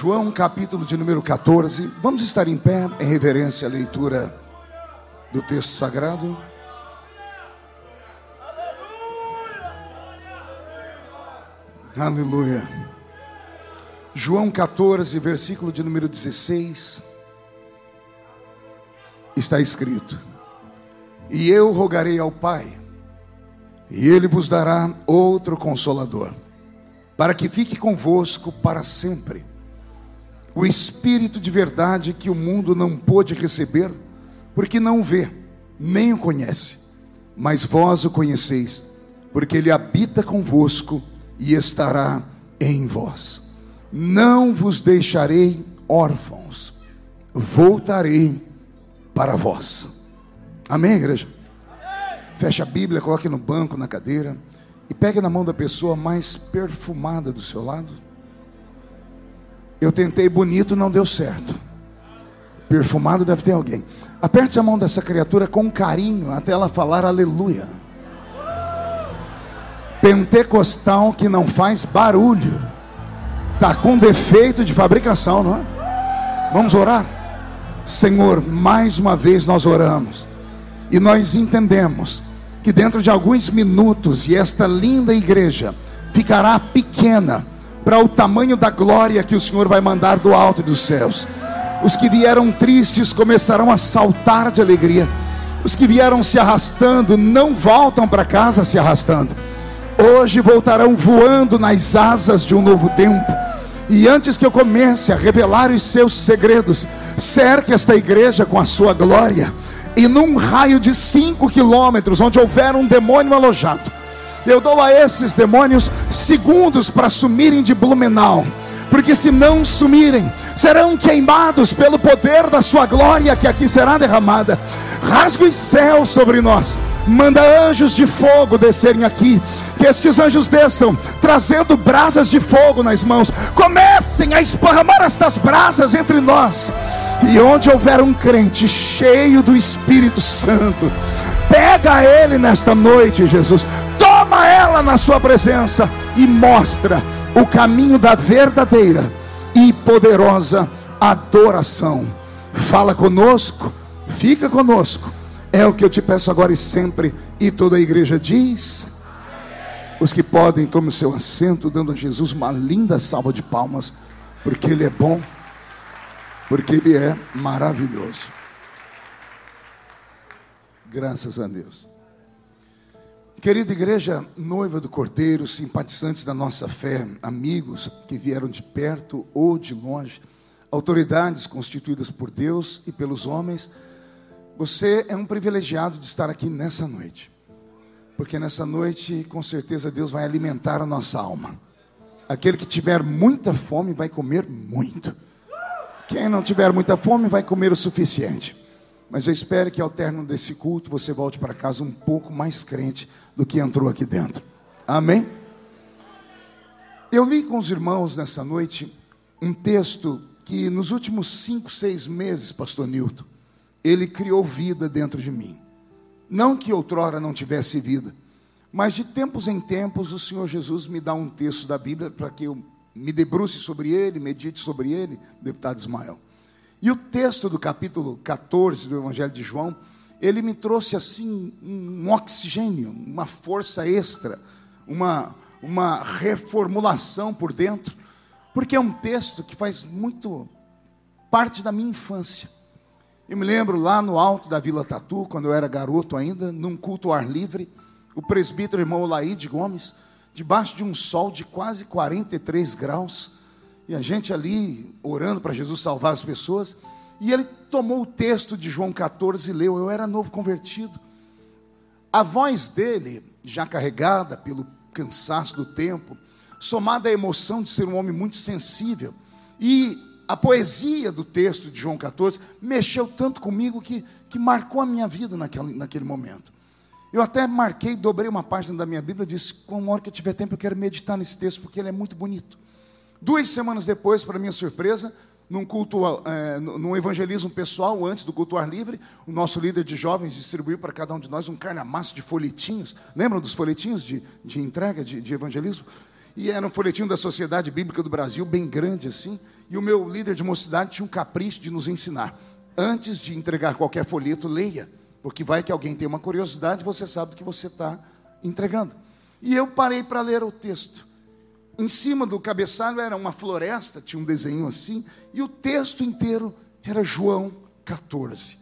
João, capítulo de número 14. Vamos estar em pé em reverência à leitura do texto sagrado. Aleluia. João 14, versículo de número 16. Está escrito: E eu rogarei ao Pai, e ele vos dará outro consolador, para que fique convosco para sempre o Espírito de verdade que o mundo não pôde receber, porque não vê, nem o conhece. Mas vós o conheceis, porque ele habita convosco e estará em vós. Não vos deixarei órfãos, voltarei para vós. Amém, igreja? Feche a Bíblia, coloque no banco, na cadeira, e pegue na mão da pessoa mais perfumada do seu lado. Eu tentei bonito, não deu certo. Perfumado deve ter alguém. Aperte a mão dessa criatura com carinho até ela falar aleluia. Pentecostal que não faz barulho. Está com defeito de fabricação, não é? Vamos orar? Senhor, mais uma vez nós oramos. E nós entendemos que dentro de alguns minutos, e esta linda igreja ficará pequena para o tamanho da glória que o Senhor vai mandar do alto dos céus. Os que vieram tristes começarão a saltar de alegria. Os que vieram se arrastando não voltam para casa se arrastando. Hoje voltarão voando nas asas de um novo tempo. E antes que eu comece a revelar os seus segredos, cerque esta igreja com a sua glória. E num raio de cinco quilômetros, onde houver um demônio alojado, eu dou a esses demônios segundos para sumirem de Blumenau. Porque se não sumirem, serão queimados pelo poder da sua glória que aqui será derramada. Rasga os céus sobre nós. Manda anjos de fogo descerem aqui. Que estes anjos desçam, trazendo brasas de fogo nas mãos. Comecem a esparramar estas brasas entre nós. E onde houver um crente cheio do Espírito Santo, pega ele nesta noite, Jesus toma ela na sua presença e mostra o caminho da verdadeira e poderosa adoração. Fala conosco, fica conosco. É o que eu te peço agora e sempre. E toda a igreja diz: Os que podem, tomem o seu assento, dando a Jesus uma linda salva de palmas, porque Ele é bom, porque Ele é maravilhoso. Graças a Deus. Querida igreja, noiva do Cordeiro, simpatizantes da nossa fé, amigos que vieram de perto ou de longe, autoridades constituídas por Deus e pelos homens, você é um privilegiado de estar aqui nessa noite, porque nessa noite, com certeza, Deus vai alimentar a nossa alma. Aquele que tiver muita fome vai comer muito, quem não tiver muita fome vai comer o suficiente. Mas eu espero que ao término desse culto você volte para casa um pouco mais crente do que entrou aqui dentro. Amém? Eu li com os irmãos nessa noite um texto que nos últimos cinco, seis meses, Pastor Newton, ele criou vida dentro de mim. Não que outrora não tivesse vida, mas de tempos em tempos o Senhor Jesus me dá um texto da Bíblia para que eu me debruce sobre ele, medite sobre ele, deputado Ismael. E o texto do capítulo 14 do Evangelho de João, ele me trouxe assim um oxigênio, uma força extra, uma, uma reformulação por dentro, porque é um texto que faz muito parte da minha infância. Eu me lembro lá no alto da Vila Tatu, quando eu era garoto ainda, num culto ao ar livre, o presbítero irmão Laíde Gomes, debaixo de um sol de quase 43 graus, e a gente ali orando para Jesus salvar as pessoas. E ele tomou o texto de João 14 e leu. Eu era novo convertido. A voz dele, já carregada pelo cansaço do tempo, somada à emoção de ser um homem muito sensível, e a poesia do texto de João 14 mexeu tanto comigo que, que marcou a minha vida naquele, naquele momento. Eu até marquei, dobrei uma página da minha Bíblia e disse: com hora que eu tiver tempo, eu quero meditar nesse texto, porque ele é muito bonito. Duas semanas depois, para minha surpresa, num culto, é, num evangelismo pessoal, antes do culto ar livre, o nosso líder de jovens distribuiu para cada um de nós um carnamaço de folhetinhos. Lembram dos folhetinhos de, de entrega, de, de evangelismo? E era um folhetinho da Sociedade Bíblica do Brasil, bem grande assim. e o meu líder de mocidade tinha um capricho de nos ensinar. Antes de entregar qualquer folheto, leia, porque vai que alguém tem uma curiosidade, você sabe do que você está entregando. E eu parei para ler o texto. Em cima do cabeçalho era uma floresta, tinha um desenho assim, e o texto inteiro era João 14.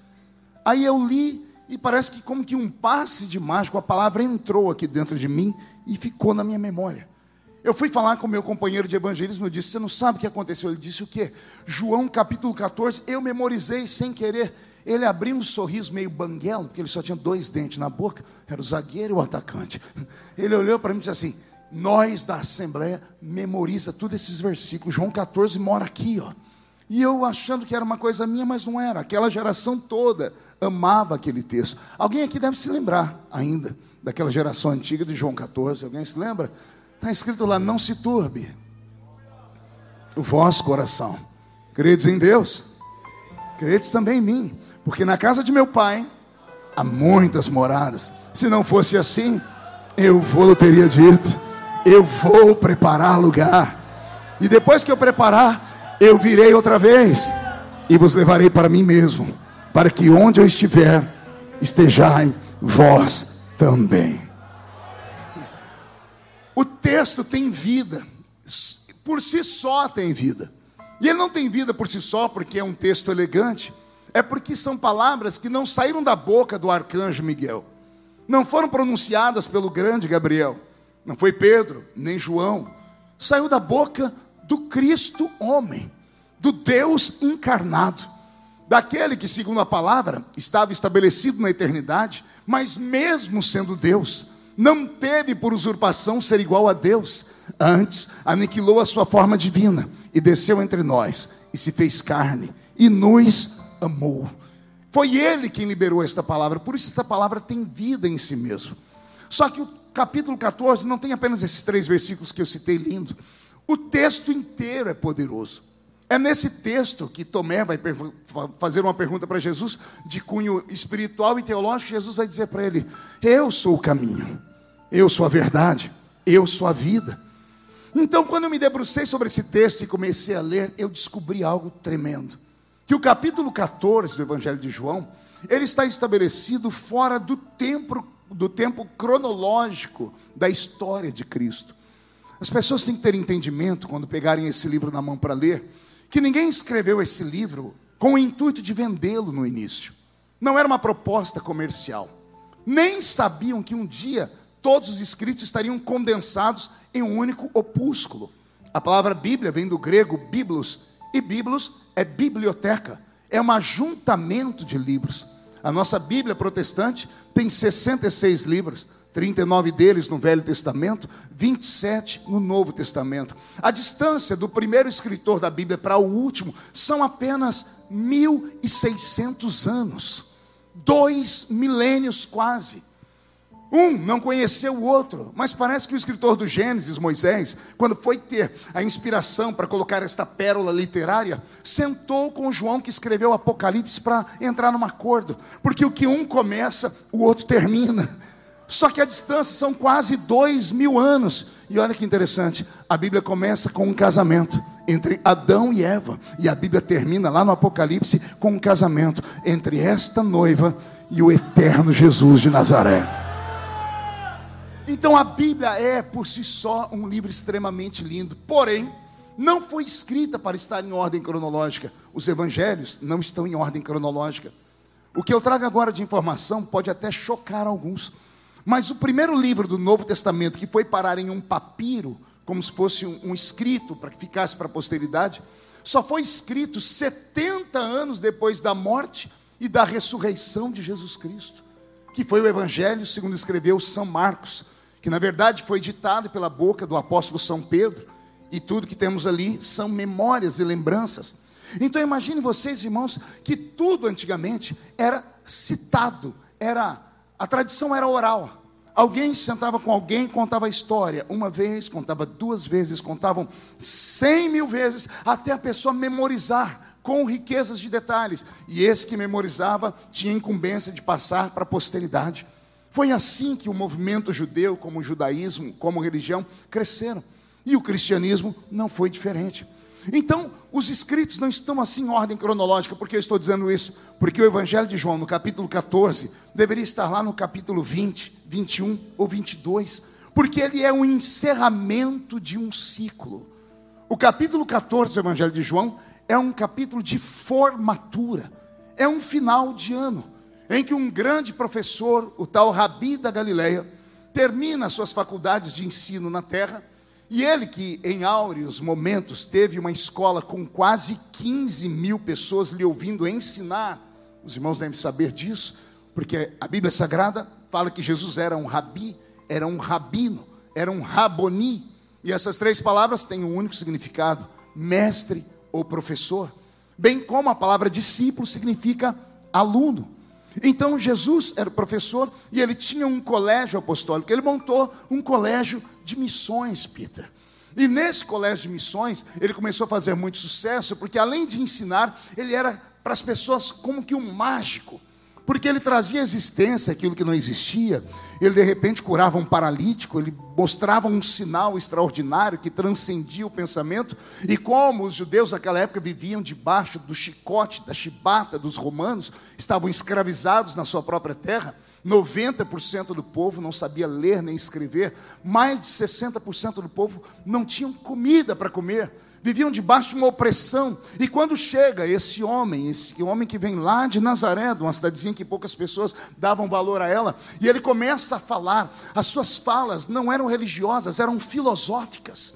Aí eu li e parece que como que um passe de mágico, a palavra entrou aqui dentro de mim e ficou na minha memória. Eu fui falar com meu companheiro de evangelismo, eu disse: "Você não sabe o que aconteceu?" Ele disse: "O quê?" João capítulo 14, eu memorizei sem querer. Ele abriu um sorriso meio banguelo, porque ele só tinha dois dentes na boca, era o zagueiro e o atacante. Ele olhou para mim e disse assim: "Nós da Assembleia memoriza todos esses versículos. João 14 mora aqui, ó." E eu achando que era uma coisa minha, mas não era. Aquela geração toda amava aquele texto. Alguém aqui deve se lembrar ainda daquela geração antiga de João 14. Alguém se lembra? Está escrito lá: não se turbe o vosso coração. Credes em Deus? Credes também em mim. Porque na casa de meu pai há muitas moradas. Se não fosse assim, eu vou, teria dito, eu vou preparar lugar. E depois que eu preparar, eu virei outra vez e vos levarei para mim mesmo, para que onde eu estiver, estejai vós também. O texto tem vida, por si só tem vida. E ele não tem vida por si só porque é um texto elegante, é porque são palavras que não saíram da boca do arcanjo Miguel, não foram pronunciadas pelo grande Gabriel, não foi Pedro, nem João, saiu da boca do Cristo homem, do Deus encarnado, daquele que, segundo a palavra, estava estabelecido na eternidade, mas mesmo sendo Deus, não teve por usurpação ser igual a Deus, antes aniquilou a sua forma divina e desceu entre nós e se fez carne e nos amou. Foi ele quem liberou esta palavra, por isso esta palavra tem vida em si mesmo. Só que o capítulo 14 não tem apenas esses três versículos que eu citei lindo. O texto inteiro é poderoso. É nesse texto que Tomé vai fazer uma pergunta para Jesus de cunho espiritual e teológico. Jesus vai dizer para ele: Eu sou o caminho, eu sou a verdade, eu sou a vida. Então, quando eu me debrucei sobre esse texto e comecei a ler, eu descobri algo tremendo. Que o capítulo 14 do Evangelho de João, ele está estabelecido fora do tempo, do tempo cronológico da história de Cristo. As pessoas têm que ter entendimento quando pegarem esse livro na mão para ler que ninguém escreveu esse livro com o intuito de vendê-lo no início. Não era uma proposta comercial. Nem sabiam que um dia todos os escritos estariam condensados em um único opúsculo. A palavra Bíblia vem do grego biblos, e biblos é biblioteca, é um ajuntamento de livros. A nossa Bíblia protestante tem 66 livros. 39 deles no Velho Testamento, 27 no Novo Testamento. A distância do primeiro escritor da Bíblia para o último são apenas 1.600 anos, dois milênios quase. Um não conheceu o outro, mas parece que o escritor do Gênesis, Moisés, quando foi ter a inspiração para colocar esta pérola literária, sentou com João que escreveu o Apocalipse para entrar num acordo, porque o que um começa, o outro termina. Só que a distância são quase dois mil anos. E olha que interessante, a Bíblia começa com um casamento entre Adão e Eva, e a Bíblia termina lá no Apocalipse com um casamento entre esta noiva e o eterno Jesus de Nazaré. Então a Bíblia é por si só um livro extremamente lindo, porém, não foi escrita para estar em ordem cronológica. Os evangelhos não estão em ordem cronológica. O que eu trago agora de informação pode até chocar alguns. Mas o primeiro livro do Novo Testamento, que foi parar em um papiro, como se fosse um, um escrito para que ficasse para a posteridade, só foi escrito 70 anos depois da morte e da ressurreição de Jesus Cristo, que foi o Evangelho, segundo escreveu São Marcos, que na verdade foi ditado pela boca do apóstolo São Pedro, e tudo que temos ali são memórias e lembranças. Então imagine vocês, irmãos, que tudo antigamente era citado, era a tradição era oral. Alguém sentava com alguém, contava a história. Uma vez, contava duas vezes, contavam cem mil vezes, até a pessoa memorizar com riquezas de detalhes. E esse que memorizava tinha incumbência de passar para a posteridade. Foi assim que o movimento judeu, como o judaísmo, como religião, cresceram. E o cristianismo não foi diferente. Então, os escritos não estão assim em ordem cronológica, porque eu estou dizendo isso? Porque o Evangelho de João, no capítulo 14, deveria estar lá no capítulo 20, 21 ou 22, porque ele é o encerramento de um ciclo. O capítulo 14 do Evangelho de João é um capítulo de formatura, é um final de ano, em que um grande professor, o tal Rabi da Galileia, termina suas faculdades de ensino na terra e ele, que em áureos momentos teve uma escola com quase 15 mil pessoas lhe ouvindo ensinar, os irmãos devem saber disso, porque a Bíblia Sagrada fala que Jesus era um rabi, era um rabino, era um raboni, e essas três palavras têm um único significado: mestre ou professor, bem como a palavra discípulo significa aluno. Então Jesus era professor e ele tinha um colégio apostólico. Ele montou um colégio de missões, Peter. E nesse colégio de missões, ele começou a fazer muito sucesso, porque além de ensinar, ele era para as pessoas como que um mágico porque ele trazia à existência aquilo que não existia. Ele de repente curava um paralítico, ele mostrava um sinal extraordinário que transcendia o pensamento. E como os judeus naquela época viviam debaixo do chicote, da chibata dos romanos, estavam escravizados na sua própria terra, 90% do povo não sabia ler nem escrever, mais de 60% do povo não tinham comida para comer viviam debaixo de uma opressão. E quando chega esse homem, esse homem que vem lá de Nazaré, de uma cidadezinha que poucas pessoas davam valor a ela, e ele começa a falar, as suas falas não eram religiosas, eram filosóficas.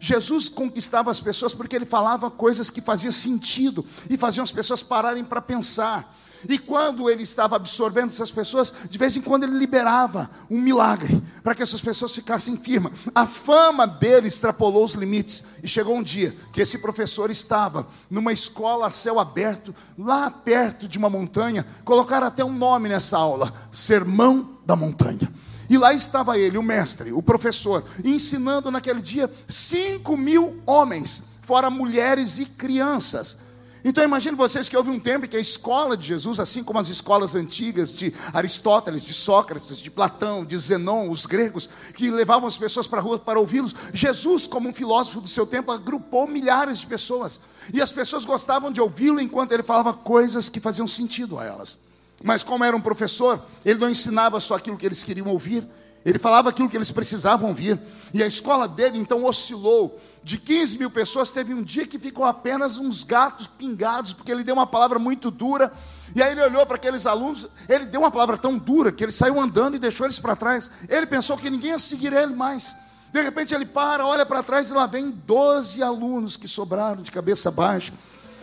Jesus conquistava as pessoas porque ele falava coisas que faziam sentido e faziam as pessoas pararem para pensar. E quando ele estava absorvendo essas pessoas, de vez em quando ele liberava um milagre para que essas pessoas ficassem firmes. A fama dele extrapolou os limites e chegou um dia que esse professor estava numa escola a céu aberto, lá perto de uma montanha. Colocaram até um nome nessa aula: Sermão da Montanha. E lá estava ele, o mestre, o professor, ensinando naquele dia cinco mil homens, fora mulheres e crianças. Então imagine vocês que houve um tempo em que a escola de Jesus, assim como as escolas antigas de Aristóteles, de Sócrates, de Platão, de Zenon, os gregos, que levavam as pessoas para a rua para ouvi-los, Jesus, como um filósofo do seu tempo, agrupou milhares de pessoas. E as pessoas gostavam de ouvi-lo enquanto ele falava coisas que faziam sentido a elas. Mas como era um professor, ele não ensinava só aquilo que eles queriam ouvir, ele falava aquilo que eles precisavam ouvir. E a escola dele então oscilou. De 15 mil pessoas, teve um dia que ficou apenas uns gatos pingados, porque ele deu uma palavra muito dura. E aí ele olhou para aqueles alunos, ele deu uma palavra tão dura que ele saiu andando e deixou eles para trás. Ele pensou que ninguém ia seguir ele mais. De repente ele para, olha para trás e lá vem 12 alunos que sobraram de cabeça baixa.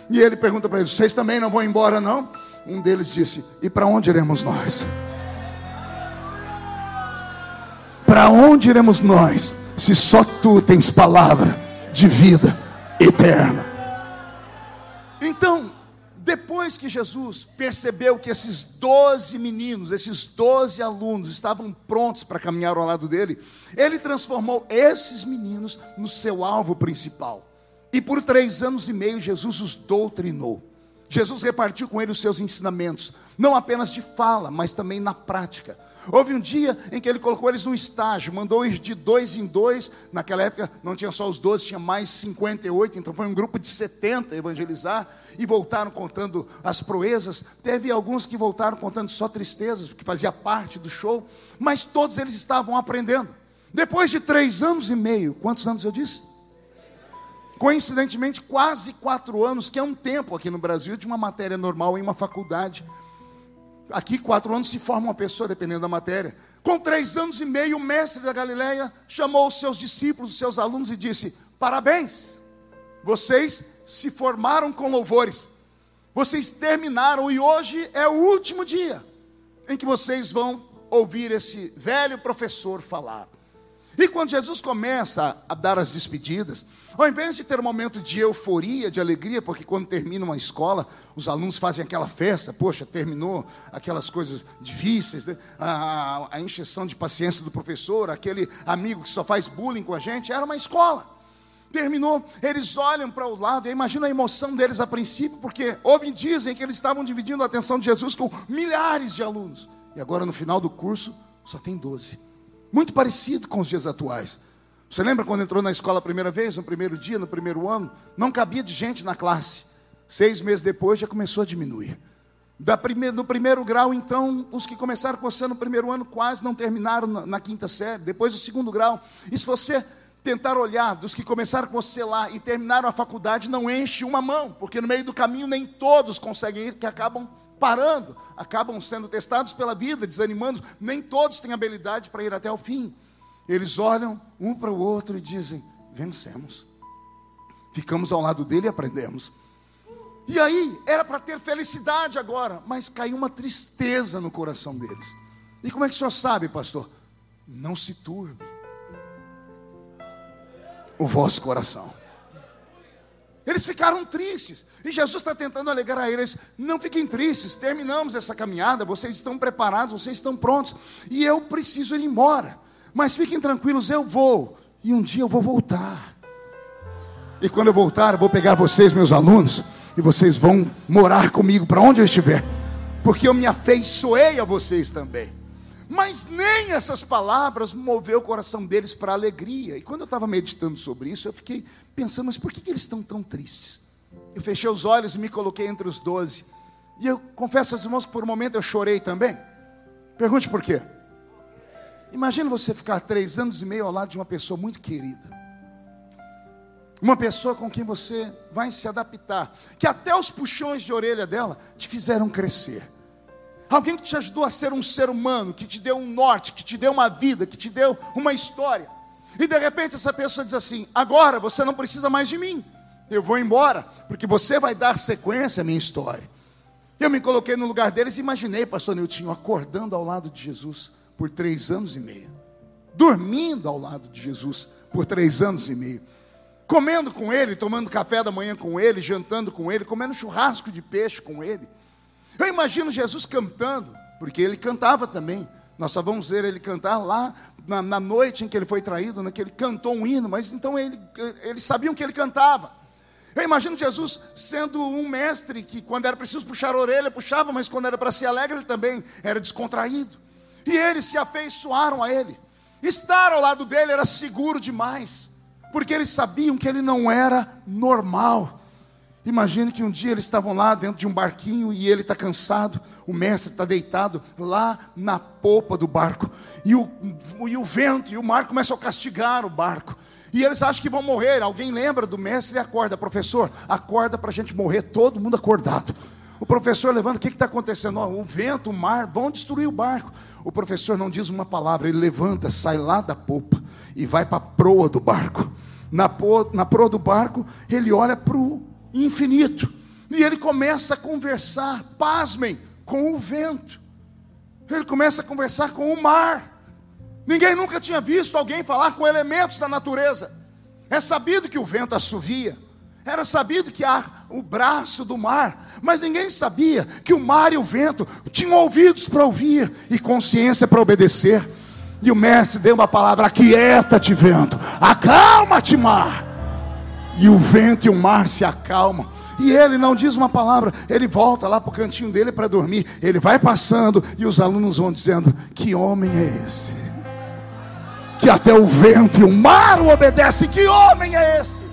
E ele pergunta para eles: Vocês também não vão embora, não? Um deles disse: E para onde iremos nós? Para onde iremos nós, se só tu tens palavra de vida eterna? Então, depois que Jesus percebeu que esses doze meninos, esses doze alunos estavam prontos para caminhar ao lado dele, ele transformou esses meninos no seu alvo principal. E por três anos e meio, Jesus os doutrinou. Jesus repartiu com ele os seus ensinamentos, não apenas de fala, mas também na prática. Houve um dia em que ele colocou eles num estágio, mandou ir de dois em dois. Naquela época não tinha só os 12, tinha mais 58, então foi um grupo de 70 evangelizar e voltaram contando as proezas. Teve alguns que voltaram contando só tristezas, porque fazia parte do show, mas todos eles estavam aprendendo. Depois de três anos e meio, quantos anos eu disse? Coincidentemente, quase quatro anos, que é um tempo aqui no Brasil de uma matéria normal em uma faculdade. Aqui, quatro anos se forma uma pessoa, dependendo da matéria. Com três anos e meio, o mestre da Galileia chamou os seus discípulos, os seus alunos, e disse: Parabéns, vocês se formaram com louvores, vocês terminaram, e hoje é o último dia em que vocês vão ouvir esse velho professor falar. E quando Jesus começa a dar as despedidas, ao invés de ter um momento de euforia, de alegria, porque quando termina uma escola, os alunos fazem aquela festa, poxa, terminou aquelas coisas difíceis, né? a, a, a de paciência do professor, aquele amigo que só faz bullying com a gente, era uma escola. Terminou, eles olham para o lado, e imagina a emoção deles a princípio, porque ouvem dizem que eles estavam dividindo a atenção de Jesus com milhares de alunos. E agora no final do curso, só tem 12 muito parecido com os dias atuais. Você lembra quando entrou na escola a primeira vez, no primeiro dia, no primeiro ano? Não cabia de gente na classe. Seis meses depois já começou a diminuir. Da no primeiro grau, então, os que começaram com você no primeiro ano quase não terminaram na, na quinta série. Depois do segundo grau. E se você tentar olhar dos que começaram com você lá e terminaram a faculdade, não enche uma mão, porque no meio do caminho nem todos conseguem ir, que acabam parando, acabam sendo testados pela vida, desanimando. Nem todos têm habilidade para ir até o fim. Eles olham um para o outro e dizem: vencemos. Ficamos ao lado dele e aprendemos. E aí, era para ter felicidade agora, mas caiu uma tristeza no coração deles. E como é que o senhor sabe, pastor? Não se turbe o vosso coração. Eles ficaram tristes. E Jesus está tentando alegrar eles. Não fiquem tristes, terminamos essa caminhada. Vocês estão preparados, vocês estão prontos. E eu preciso ir embora. Mas fiquem tranquilos, eu vou. E um dia eu vou voltar. E quando eu voltar, eu vou pegar vocês, meus alunos, e vocês vão morar comigo para onde eu estiver. Porque eu me afeiçoei a vocês também. Mas nem essas palavras moveu o coração deles para alegria. E quando eu estava meditando sobre isso, eu fiquei pensando, mas por que, que eles estão tão tristes? Eu fechei os olhos e me coloquei entre os doze. E eu confesso aos irmãos que por um momento eu chorei também. Pergunte por quê? Imagina você ficar três anos e meio ao lado de uma pessoa muito querida. Uma pessoa com quem você vai se adaptar. Que até os puxões de orelha dela te fizeram crescer. Alguém que te ajudou a ser um ser humano, que te deu um norte, que te deu uma vida, que te deu uma história. E de repente essa pessoa diz assim: agora você não precisa mais de mim. Eu vou embora, porque você vai dar sequência à minha história. Eu me coloquei no lugar deles e imaginei, pastor Nilton, acordando ao lado de Jesus por três anos e meio, dormindo ao lado de Jesus por três anos e meio, comendo com ele, tomando café da manhã com ele, jantando com ele, comendo churrasco de peixe com ele. Eu imagino Jesus cantando, porque ele cantava também. Nós só vamos ver ele cantar lá na, na noite em que ele foi traído, né, que ele cantou um hino, mas então ele, eles sabiam que ele cantava. Eu imagino Jesus sendo um mestre que, quando era preciso puxar a orelha, puxava, mas quando era para ser alegre, ele também era descontraído. E eles se afeiçoaram a ele. Estar ao lado dele era seguro demais, porque eles sabiam que ele não era normal. Imagine que um dia eles estavam lá dentro de um barquinho e ele está cansado, o mestre está deitado lá na popa do barco, e o, e o vento e o mar começam a castigar o barco. E eles acham que vão morrer. Alguém lembra do mestre e acorda, professor, acorda para a gente morrer, todo mundo acordado. O professor levanta, o que está acontecendo? Oh, o vento, o mar, vão destruir o barco. O professor não diz uma palavra, ele levanta, sai lá da popa e vai para a proa do barco. Na, po, na proa do barco, ele olha para o infinito. E ele começa a conversar, pasmem, com o vento. Ele começa a conversar com o mar. Ninguém nunca tinha visto alguém falar com elementos da natureza. É sabido que o vento assovia. Era sabido que há o braço do mar, mas ninguém sabia que o mar e o vento tinham ouvidos para ouvir e consciência para obedecer. E o mestre deu uma palavra: aquieta-te, vento, acalma-te, mar e o vento e o mar se acalmam. E ele não diz uma palavra, ele volta lá para o cantinho dele para dormir. Ele vai passando e os alunos vão dizendo: Que homem é esse? Que até o vento e o mar o obedecem. Que homem é esse?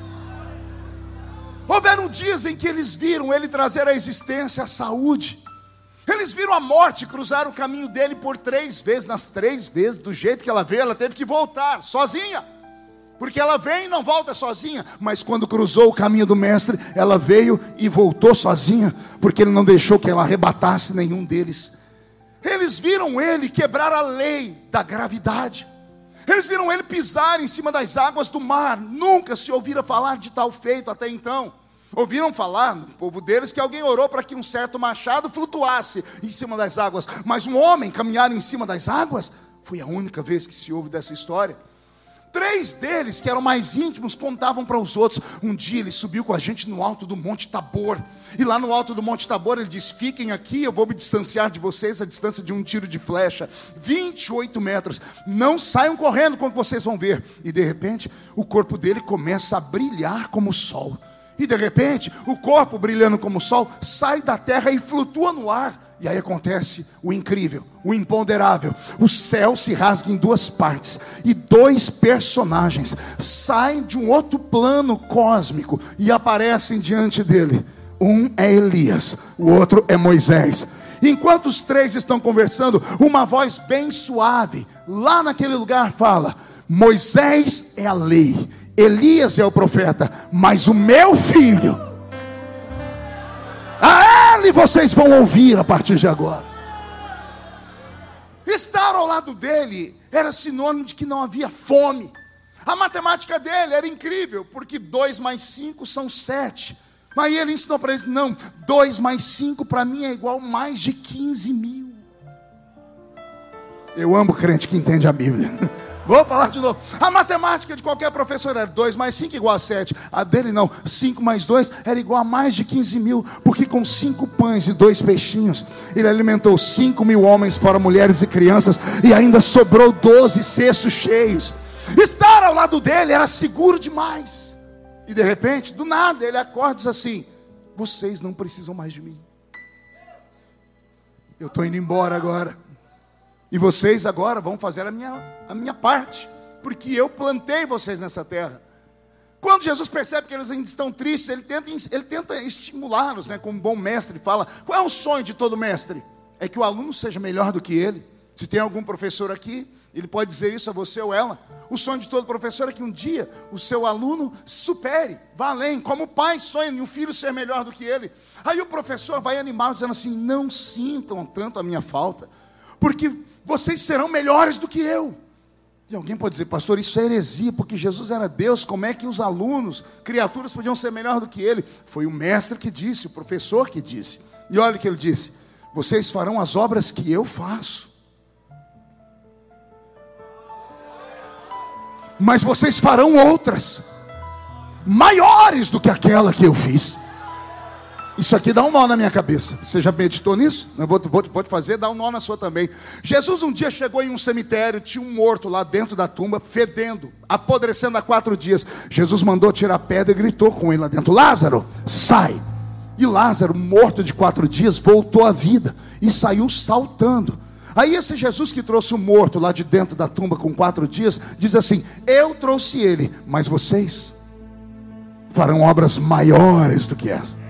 Houveram dias em que eles viram ele trazer à existência a saúde. Eles viram a morte cruzar o caminho dele por três vezes. Nas três vezes, do jeito que ela veio, ela teve que voltar sozinha. Porque ela vem e não volta sozinha, mas quando cruzou o caminho do mestre, ela veio e voltou sozinha, porque ele não deixou que ela arrebatasse nenhum deles. Eles viram ele quebrar a lei da gravidade. Eles viram ele pisar em cima das águas do mar. Nunca se ouvira falar de tal feito até então. Ouviram falar no povo deles que alguém orou para que um certo machado flutuasse em cima das águas, mas um homem caminhar em cima das águas foi a única vez que se ouve dessa história. Três deles, que eram mais íntimos, contavam para os outros. Um dia ele subiu com a gente no alto do Monte Tabor. E lá no alto do Monte Tabor ele disse: Fiquem aqui, eu vou me distanciar de vocês a distância de um tiro de flecha 28 metros. Não saiam correndo quando vocês vão ver. E de repente, o corpo dele começa a brilhar como o sol. E de repente, o corpo brilhando como o sol sai da terra e flutua no ar. E aí acontece o incrível, o imponderável. O céu se rasga em duas partes e dois personagens saem de um outro plano cósmico e aparecem diante dele. Um é Elias, o outro é Moisés. Enquanto os três estão conversando, uma voz bem suave, lá naquele lugar, fala: Moisés é a lei, Elias é o profeta, mas o meu filho, a ele vocês vão ouvir a partir de agora. Estar ao lado dele era sinônimo de que não havia fome. A matemática dele era incrível, porque 2 mais 5 são 7. Mas ele ensinou para eles: não, 2 mais 5 para mim é igual mais de 15 mil. Eu amo crente que entende a Bíblia. Vou falar de novo. A matemática de qualquer professor era 2 mais 5 igual a 7. A dele não. 5 mais 2 era igual a mais de 15 mil. Porque com cinco pães e dois peixinhos, ele alimentou 5 mil homens, fora mulheres e crianças. E ainda sobrou 12 cestos cheios. Estar ao lado dele era seguro demais. E de repente, do nada, ele acorda e diz assim: Vocês não precisam mais de mim. Eu estou indo embora agora. E vocês agora vão fazer a minha, a minha parte. Porque eu plantei vocês nessa terra. Quando Jesus percebe que eles ainda estão tristes, ele tenta, ele tenta estimulá-los, né? Como um bom mestre fala. Qual é o sonho de todo mestre? É que o aluno seja melhor do que ele. Se tem algum professor aqui, ele pode dizer isso a você ou ela. O sonho de todo professor é que um dia o seu aluno supere, vá além, como o pai sonha em um filho ser melhor do que ele. Aí o professor vai animar dizendo assim: não sintam tanto a minha falta, porque vocês serão melhores do que eu. E alguém pode dizer, pastor, isso é heresia, porque Jesus era Deus, como é que os alunos, criaturas, podiam ser melhor do que ele? Foi o mestre que disse, o professor que disse. E olha o que ele disse: vocês farão as obras que eu faço. mas vocês farão outras, maiores do que aquela que eu fiz. Isso aqui dá um nó na minha cabeça. Você já meditou nisso? Eu vou, vou, vou te fazer, dá um nó na sua também. Jesus um dia chegou em um cemitério, tinha um morto lá dentro da tumba, fedendo, apodrecendo há quatro dias. Jesus mandou tirar a pedra e gritou com ele lá dentro: Lázaro, sai. E Lázaro, morto de quatro dias, voltou à vida e saiu saltando. Aí esse Jesus que trouxe o morto lá de dentro da tumba com quatro dias, diz assim: Eu trouxe ele, mas vocês farão obras maiores do que essa.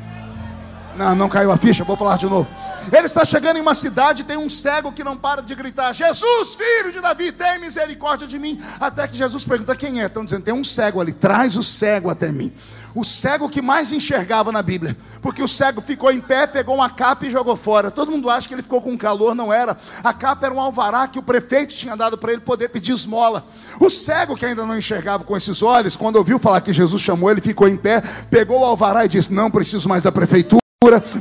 Não, não caiu a ficha, vou falar de novo. Ele está chegando em uma cidade, tem um cego que não para de gritar: Jesus, filho de Davi, tem misericórdia de mim. Até que Jesus pergunta: Quem é? Estão dizendo: Tem um cego ali, traz o cego até mim o cego que mais enxergava na Bíblia, porque o cego ficou em pé, pegou uma capa e jogou fora. Todo mundo acha que ele ficou com calor, não era. A capa era um alvará que o prefeito tinha dado para ele poder pedir esmola. O cego que ainda não enxergava com esses olhos, quando ouviu falar que Jesus chamou ele, ficou em pé, pegou o alvará e disse: Não preciso mais da prefeitura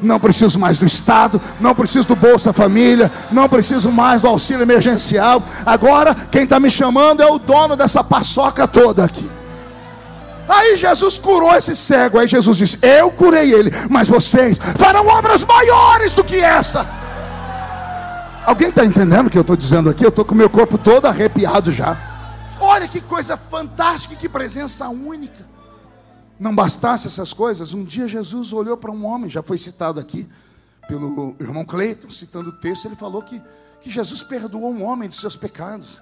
não preciso mais do Estado, não preciso do Bolsa Família, não preciso mais do auxílio emergencial. Agora, quem está me chamando é o dono dessa paçoca toda aqui. Aí Jesus curou esse cego. Aí Jesus disse: Eu curei ele, mas vocês farão obras maiores do que essa. Alguém está entendendo o que eu estou dizendo aqui? Eu estou com o meu corpo todo arrepiado já. Olha que coisa fantástica, que presença única. Não bastasse essas coisas, um dia Jesus olhou para um homem, já foi citado aqui pelo irmão Cleiton, citando o texto, ele falou que, que Jesus perdoou um homem de seus pecados.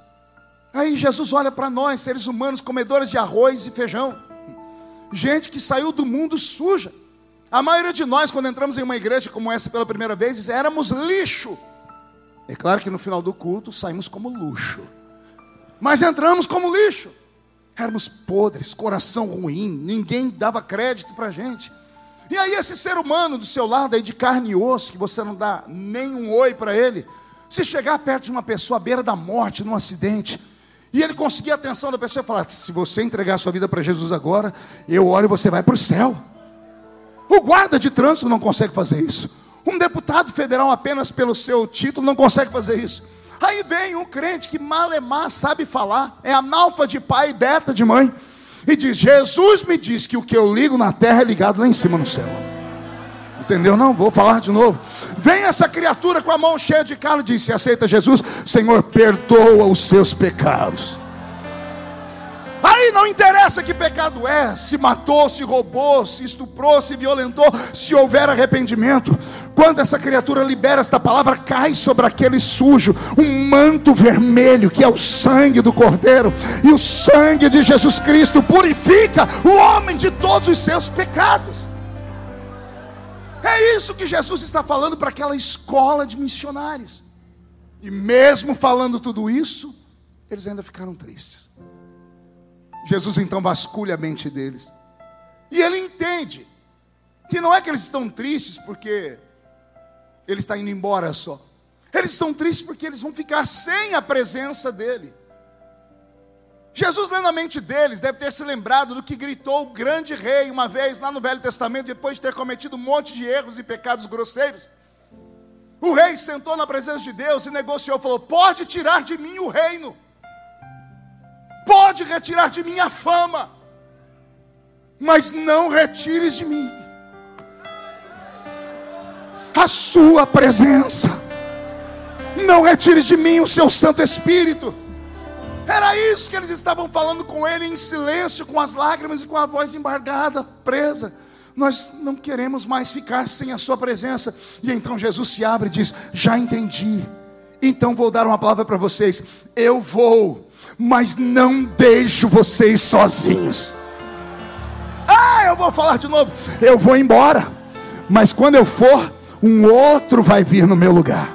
Aí Jesus olha para nós, seres humanos, comedores de arroz e feijão gente que saiu do mundo suja. A maioria de nós, quando entramos em uma igreja como essa pela primeira vez, éramos lixo. É claro que no final do culto saímos como luxo, mas entramos como lixo. Éramos podres, coração ruim, ninguém dava crédito para a gente. E aí, esse ser humano do seu lado aí de carne e osso, que você não dá nem um oi para ele, se chegar perto de uma pessoa à beira da morte, num acidente, e ele conseguia a atenção da pessoa e falar: se você entregar sua vida para Jesus agora, eu oro e você vai para o céu. O guarda de trânsito não consegue fazer isso. Um deputado federal, apenas pelo seu título, não consegue fazer isso. Aí vem um crente que malemar sabe falar, é analfa de pai e beta de mãe, e diz: Jesus me diz que o que eu ligo na terra é ligado lá em cima no céu. Entendeu? Não, vou falar de novo. Vem essa criatura com a mão cheia de carne e disse: Aceita Jesus, Senhor, perdoa os seus pecados. Aí não interessa que pecado é, se matou, se roubou, se estuprou, se violentou, se houver arrependimento. Quando essa criatura libera esta palavra, cai sobre aquele sujo um manto vermelho que é o sangue do Cordeiro, e o sangue de Jesus Cristo purifica o homem de todos os seus pecados. É isso que Jesus está falando para aquela escola de missionários. E mesmo falando tudo isso, eles ainda ficaram tristes. Jesus então vasculha a mente deles. E ele entende que não é que eles estão tristes porque ele está indo embora só. Eles estão tristes porque eles vão ficar sem a presença dele. Jesus, lendo a mente deles, deve ter se lembrado do que gritou o grande rei uma vez lá no Velho Testamento, depois de ter cometido um monte de erros e pecados grosseiros. O rei sentou na presença de Deus e negociou, falou: Pode tirar de mim o reino, pode retirar de mim a fama, mas não retires de mim a sua presença, não retires de mim o seu Santo Espírito. Era isso que eles estavam falando com ele em silêncio, com as lágrimas e com a voz embargada, presa. Nós não queremos mais ficar sem a Sua presença. E então Jesus se abre e diz: Já entendi. Então vou dar uma palavra para vocês. Eu vou, mas não deixo vocês sozinhos. Ah, eu vou falar de novo. Eu vou embora, mas quando eu for, um outro vai vir no meu lugar.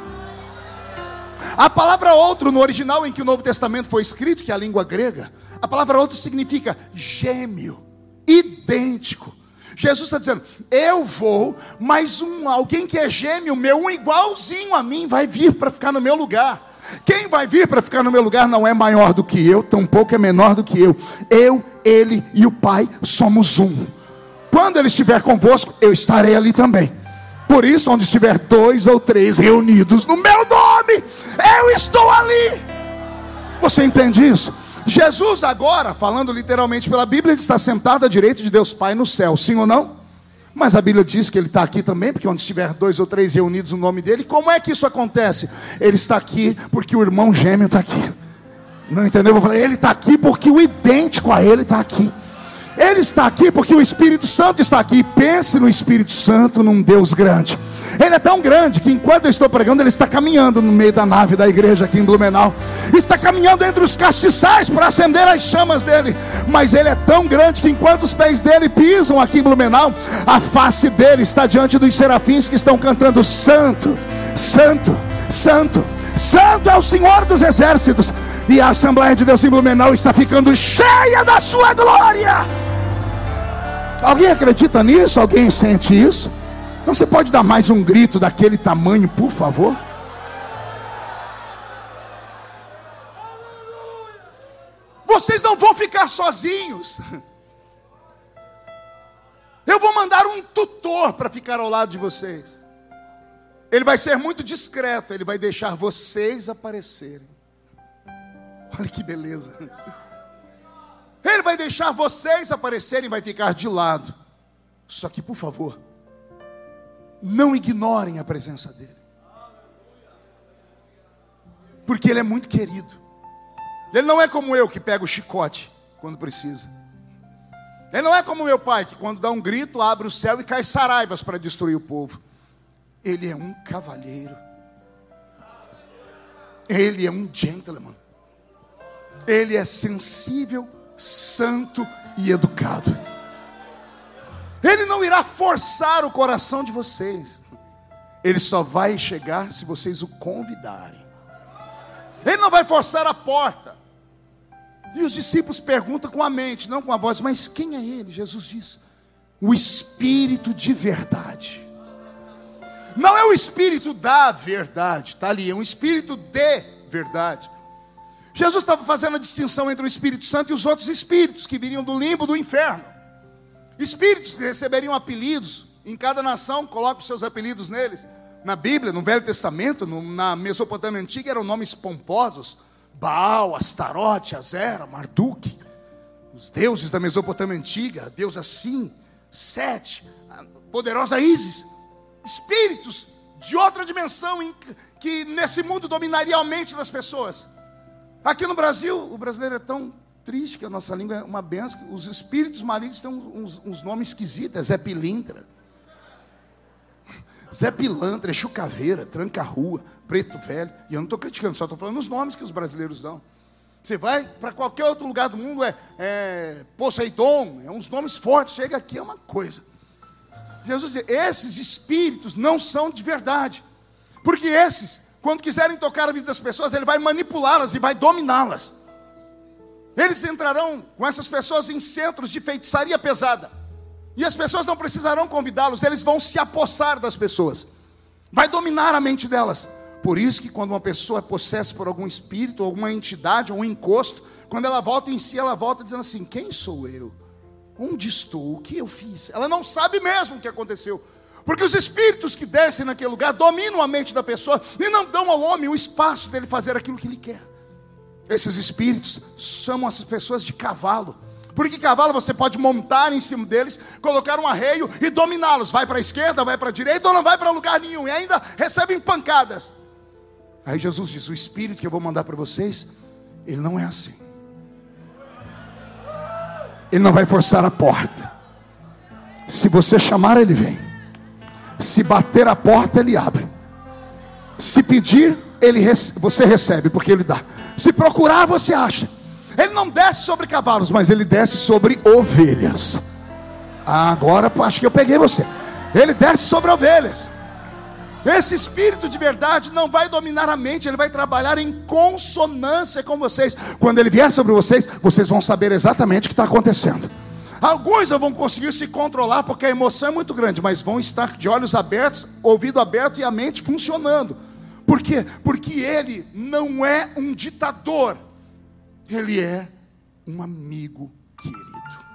A palavra outro no original em que o Novo Testamento foi escrito, que é a língua grega, a palavra outro significa gêmeo, idêntico. Jesus está dizendo: Eu vou, mas um alguém que é gêmeo meu, um igualzinho a mim, vai vir para ficar no meu lugar. Quem vai vir para ficar no meu lugar não é maior do que eu, tampouco é menor do que eu. Eu, ele e o Pai somos um. Quando ele estiver convosco, eu estarei ali também. Por isso, onde estiver dois ou três reunidos no meu nome, eu estou ali. Você entende isso? Jesus, agora, falando literalmente pela Bíblia, ele está sentado à direita de Deus Pai no céu, sim ou não? Mas a Bíblia diz que ele está aqui também, porque onde estiver dois ou três reunidos no nome dele, como é que isso acontece? Ele está aqui porque o irmão gêmeo está aqui. Não entendeu? Eu falei, ele está aqui porque o idêntico a ele está aqui. Ele está aqui porque o Espírito Santo está aqui. Pense no Espírito Santo, num Deus grande. Ele é tão grande que enquanto eu estou pregando, ele está caminhando no meio da nave da igreja aqui em Blumenau. Está caminhando entre os castiçais para acender as chamas dele. Mas ele é tão grande que enquanto os pés dele pisam aqui em Blumenau, a face dele está diante dos serafins que estão cantando: Santo, Santo, Santo. Santo é o Senhor dos exércitos, e a Assembleia de Deus em Blumenau está ficando cheia da sua glória. Alguém acredita nisso? Alguém sente isso? Então você pode dar mais um grito daquele tamanho, por favor? Vocês não vão ficar sozinhos. Eu vou mandar um tutor para ficar ao lado de vocês. Ele vai ser muito discreto, ele vai deixar vocês aparecerem. Olha que beleza. Ele vai deixar vocês aparecerem e vai ficar de lado. Só que, por favor, não ignorem a presença dele. Porque ele é muito querido. Ele não é como eu que pega o chicote quando precisa. Ele não é como meu pai que quando dá um grito abre o céu e cai saraivas para destruir o povo. Ele é um cavalheiro. Ele é um gentleman. Ele é sensível santo e educado. Ele não irá forçar o coração de vocês. Ele só vai chegar se vocês o convidarem. Ele não vai forçar a porta. E os discípulos perguntam com a mente, não com a voz, mas quem é ele? Jesus diz: o Espírito de verdade. Não é o Espírito da verdade, está ali, é um Espírito de verdade. Jesus estava fazendo a distinção entre o Espírito Santo e os outros espíritos que viriam do limbo do inferno. Espíritos que receberiam apelidos, em cada nação coloca os seus apelidos neles. Na Bíblia, no Velho Testamento, no, na Mesopotâmia Antiga, eram nomes pomposos: Baal, Astarote, Azera, Marduk. Os deuses da Mesopotâmia Antiga, Deus assim, Sete, a poderosa Ísis. Espíritos de outra dimensão que nesse mundo dominaria a mente das pessoas. Aqui no Brasil, o brasileiro é tão triste que a nossa língua é uma benção. Os espíritos malignos têm uns, uns nomes esquisitos. É Zé Pilintra. Zé Pilantra, é Chucaveira, Tranca-Rua, Preto Velho. E eu não estou criticando, só estou falando os nomes que os brasileiros dão. Você vai para qualquer outro lugar do mundo, é, é Poseidon, é uns nomes fortes. Chega aqui, é uma coisa. Jesus diz: esses espíritos não são de verdade. Porque esses, quando quiserem tocar a vida das pessoas, ele vai manipulá-las e vai dominá-las. Eles entrarão com essas pessoas em centros de feitiçaria pesada. E as pessoas não precisarão convidá-los, eles vão se apossar das pessoas. Vai dominar a mente delas. Por isso que quando uma pessoa é possessa por algum espírito, alguma entidade, um encosto, quando ela volta em si, ela volta dizendo assim: "Quem sou eu? Onde estou? O que eu fiz?" Ela não sabe mesmo o que aconteceu. Porque os espíritos que descem naquele lugar dominam a mente da pessoa e não dão ao homem o espaço dele fazer aquilo que ele quer. Esses espíritos chamam essas pessoas de cavalo. Porque cavalo você pode montar em cima deles, colocar um arreio e dominá-los. Vai para a esquerda, vai para a direita ou não vai para lugar nenhum. E ainda recebem pancadas. Aí Jesus diz: O Espírito que eu vou mandar para vocês, ele não é assim. Ele não vai forçar a porta. Se você chamar, ele vem. Se bater a porta, ele abre. Se pedir, ele você recebe, porque ele dá. Se procurar, você acha. Ele não desce sobre cavalos, mas ele desce sobre ovelhas. Ah, agora acho que eu peguei você. Ele desce sobre ovelhas. Esse espírito de verdade não vai dominar a mente, ele vai trabalhar em consonância com vocês. Quando ele vier sobre vocês, vocês vão saber exatamente o que está acontecendo. Alguns não vão conseguir se controlar porque a emoção é muito grande, mas vão estar de olhos abertos, ouvido aberto e a mente funcionando. Por quê? Porque ele não é um ditador. Ele é um amigo querido.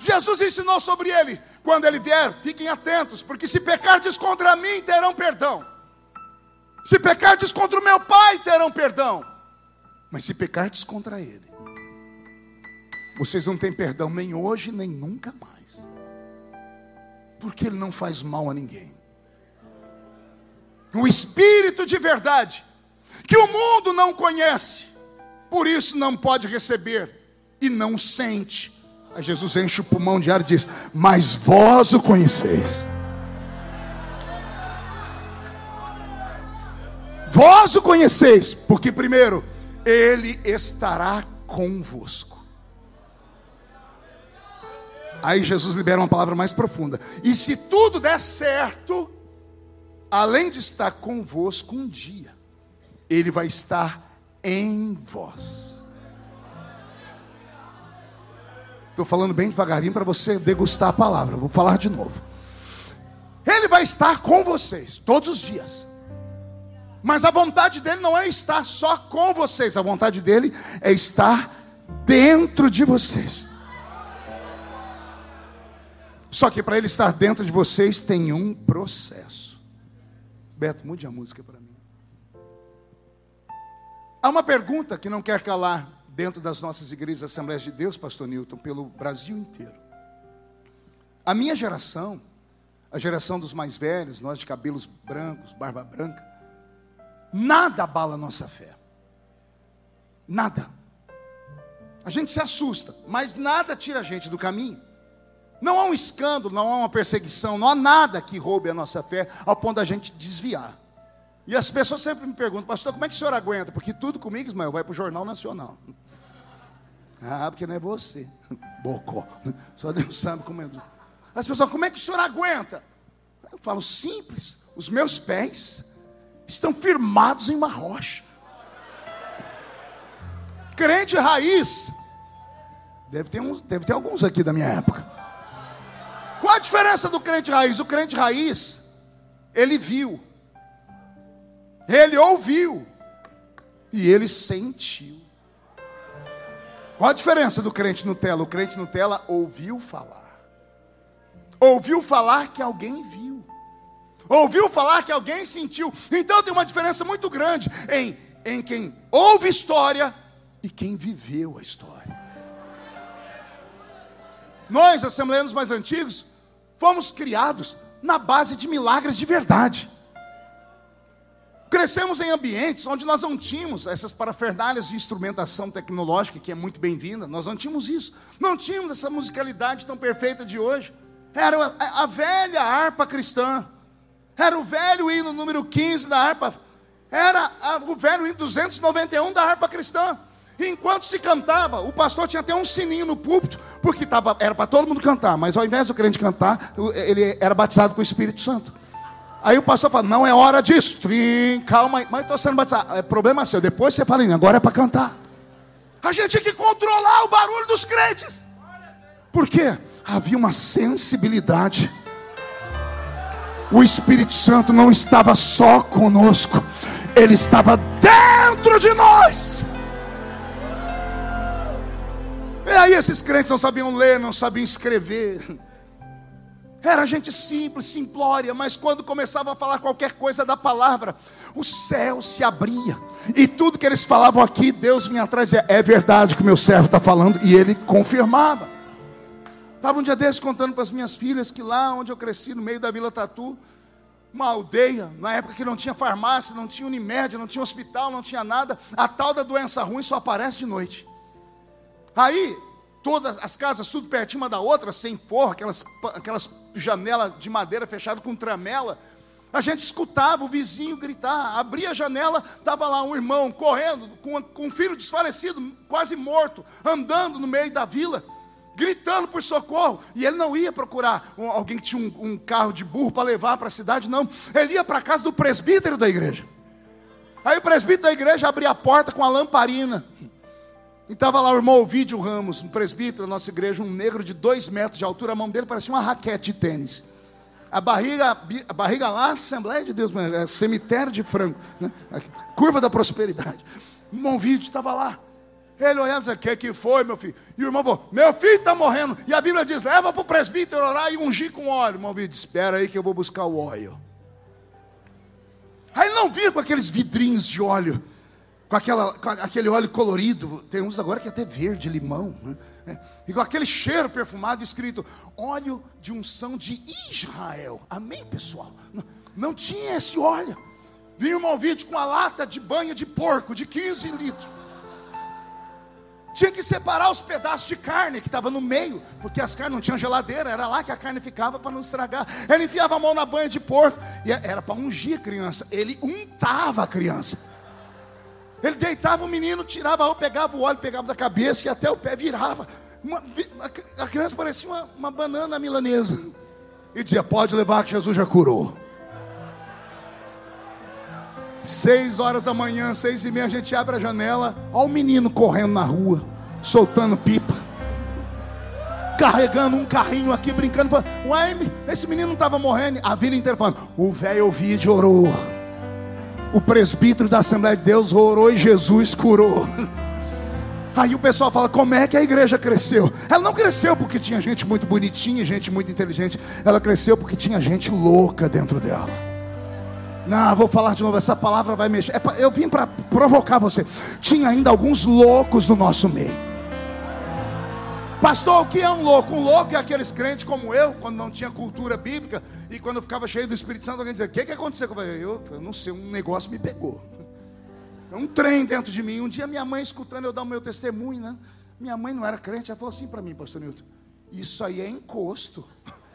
Jesus ensinou sobre ele. Quando ele vier, fiquem atentos, porque se pecardes contra mim, terão perdão. Se pecardes contra o meu pai, terão perdão. Mas se pecardes contra ele, vocês não têm perdão nem hoje, nem nunca mais. Porque ele não faz mal a ninguém. O Espírito de verdade que o mundo não conhece, por isso não pode receber e não sente. Aí Jesus enche o pulmão de ar e diz: Mas vós o conheceis. Vós o conheceis, porque primeiro, Ele estará convosco. Aí Jesus libera uma palavra mais profunda. E se tudo der certo, além de estar convosco um dia, ele vai estar em vós. Estou falando bem devagarinho para você degustar a palavra. Vou falar de novo. Ele vai estar com vocês todos os dias. Mas a vontade dele não é estar só com vocês, a vontade dele é estar dentro de vocês. Só que para ele estar dentro de vocês tem um processo. Beto, mude a música para mim. Há uma pergunta que não quer calar dentro das nossas igrejas Assembleias de Deus, Pastor Newton, pelo Brasil inteiro. A minha geração, a geração dos mais velhos, nós de cabelos brancos, barba branca, nada abala a nossa fé. Nada. A gente se assusta, mas nada tira a gente do caminho. Não há um escândalo, não há uma perseguição, não há nada que roube a nossa fé ao ponto da gente desviar. E as pessoas sempre me perguntam, pastor, como é que o senhor aguenta? Porque tudo comigo, Ismael, vai para o Jornal Nacional. Ah, porque não é você. Bocó. Só Deus sabe como é. As pessoas, como é que o senhor aguenta? Eu falo, simples. Os meus pés estão firmados em uma rocha. Crente raiz. Deve ter, uns, deve ter alguns aqui da minha época. Qual a diferença do crente raiz? O crente raiz, ele viu ele ouviu e ele sentiu. Qual a diferença do crente Nutella? O crente Nutella ouviu falar. Ouviu falar que alguém viu. Ouviu falar que alguém sentiu. Então tem uma diferença muito grande em, em quem ouve história e quem viveu a história. Nós, assembleanos mais antigos, fomos criados na base de milagres de verdade. Crescemos em ambientes onde nós não tínhamos essas parafernálias de instrumentação tecnológica, que é muito bem-vinda, nós não tínhamos isso. Não tínhamos essa musicalidade tão perfeita de hoje. Era a velha harpa cristã. Era o velho hino número 15 da harpa. Era o velho hino 291 da harpa cristã. Enquanto se cantava, o pastor tinha até um sininho no púlpito, porque tava, era para todo mundo cantar, mas ao invés do crente cantar, ele era batizado com o Espírito Santo. Aí o pastor fala: Não é hora disso, Trim, calma aí, mas estou sendo batizado. É problema seu, depois você fala: Agora é para cantar. A gente tinha que controlar o barulho dos crentes. Por quê? Havia uma sensibilidade. O Espírito Santo não estava só conosco, ele estava dentro de nós. Esses crentes não sabiam ler, não sabiam escrever. Era gente simples, simplória, mas quando começava a falar qualquer coisa da palavra, o céu se abria. E tudo que eles falavam aqui, Deus vinha atrás e dizia: É verdade que meu servo está falando, e ele confirmava. Estava um dia desses contando para as minhas filhas que lá onde eu cresci, no meio da Vila Tatu, uma aldeia, na época que não tinha farmácia, não tinha Unimed, não tinha hospital, não tinha nada, a tal da doença ruim só aparece de noite. Aí, todas as casas, tudo pertinho uma da outra, sem forro, aquelas, aquelas janelas de madeira fechadas com tramela. A gente escutava o vizinho gritar, abria a janela, estava lá um irmão correndo, com, com um filho desfalecido, quase morto, andando no meio da vila, gritando por socorro. E ele não ia procurar um, alguém que tinha um, um carro de burro para levar para a cidade, não. Ele ia para a casa do presbítero da igreja. Aí o presbítero da igreja abria a porta com a lamparina. E estava lá o irmão Ovidio Ramos, um presbítero da nossa igreja, um negro de dois metros de altura, a mão dele parecia uma raquete de tênis. A barriga, a barriga lá, Assembleia de Deus, é cemitério de frango, né? curva da prosperidade. O irmão Ovidio estava lá. Ele olhava e dizia, o que, que foi, meu filho? E o irmão falou, meu filho está morrendo. E a Bíblia diz, leva para o presbítero orar e ungir com óleo. O irmão Ovidio, espera aí que eu vou buscar o óleo. Aí não vinha com aqueles vidrinhos de óleo com, aquela, com aquele óleo colorido, tem uns agora que é até verde, limão, né? É, e com aquele cheiro perfumado escrito óleo de unção de Israel. Amém, pessoal? Não, não tinha esse óleo. Vinha um malvite com uma lata de banha de porco de 15 litros. Tinha que separar os pedaços de carne que estava no meio, porque as carnes não tinham geladeira, era lá que a carne ficava para não estragar. Ele enfiava a mão na banha de porco, e era para ungir a criança. Ele untava a criança. Ele deitava o menino, tirava a pegava o óleo, pegava da cabeça e até o pé virava. Uma, a criança parecia uma, uma banana milanesa. E dizia: Pode levar que Jesus já curou. Seis horas da manhã, seis e meia, a gente abre a janela. Olha o menino correndo na rua, soltando pipa, carregando um carrinho aqui, brincando. Uai, esse menino não estava morrendo. A vila inteira falando: O velho ouviu e orou. O presbítero da Assembleia de Deus orou e Jesus curou. Aí o pessoal fala: como é que a igreja cresceu? Ela não cresceu porque tinha gente muito bonitinha, gente muito inteligente. Ela cresceu porque tinha gente louca dentro dela. Não, vou falar de novo, essa palavra vai mexer. É eu vim para provocar você. Tinha ainda alguns loucos no nosso meio. Pastor, o que é um louco? Um louco é aqueles crentes como eu, quando não tinha cultura bíblica e quando ficava cheio do Espírito Santo, alguém dizia: O que, que aconteceu? Eu, falei, eu, eu não sei, um negócio me pegou. É um trem dentro de mim. Um dia minha mãe escutando eu dar o meu testemunho, né? Minha mãe não era crente, ela falou assim para mim, Pastor Nilton: Isso aí é encosto.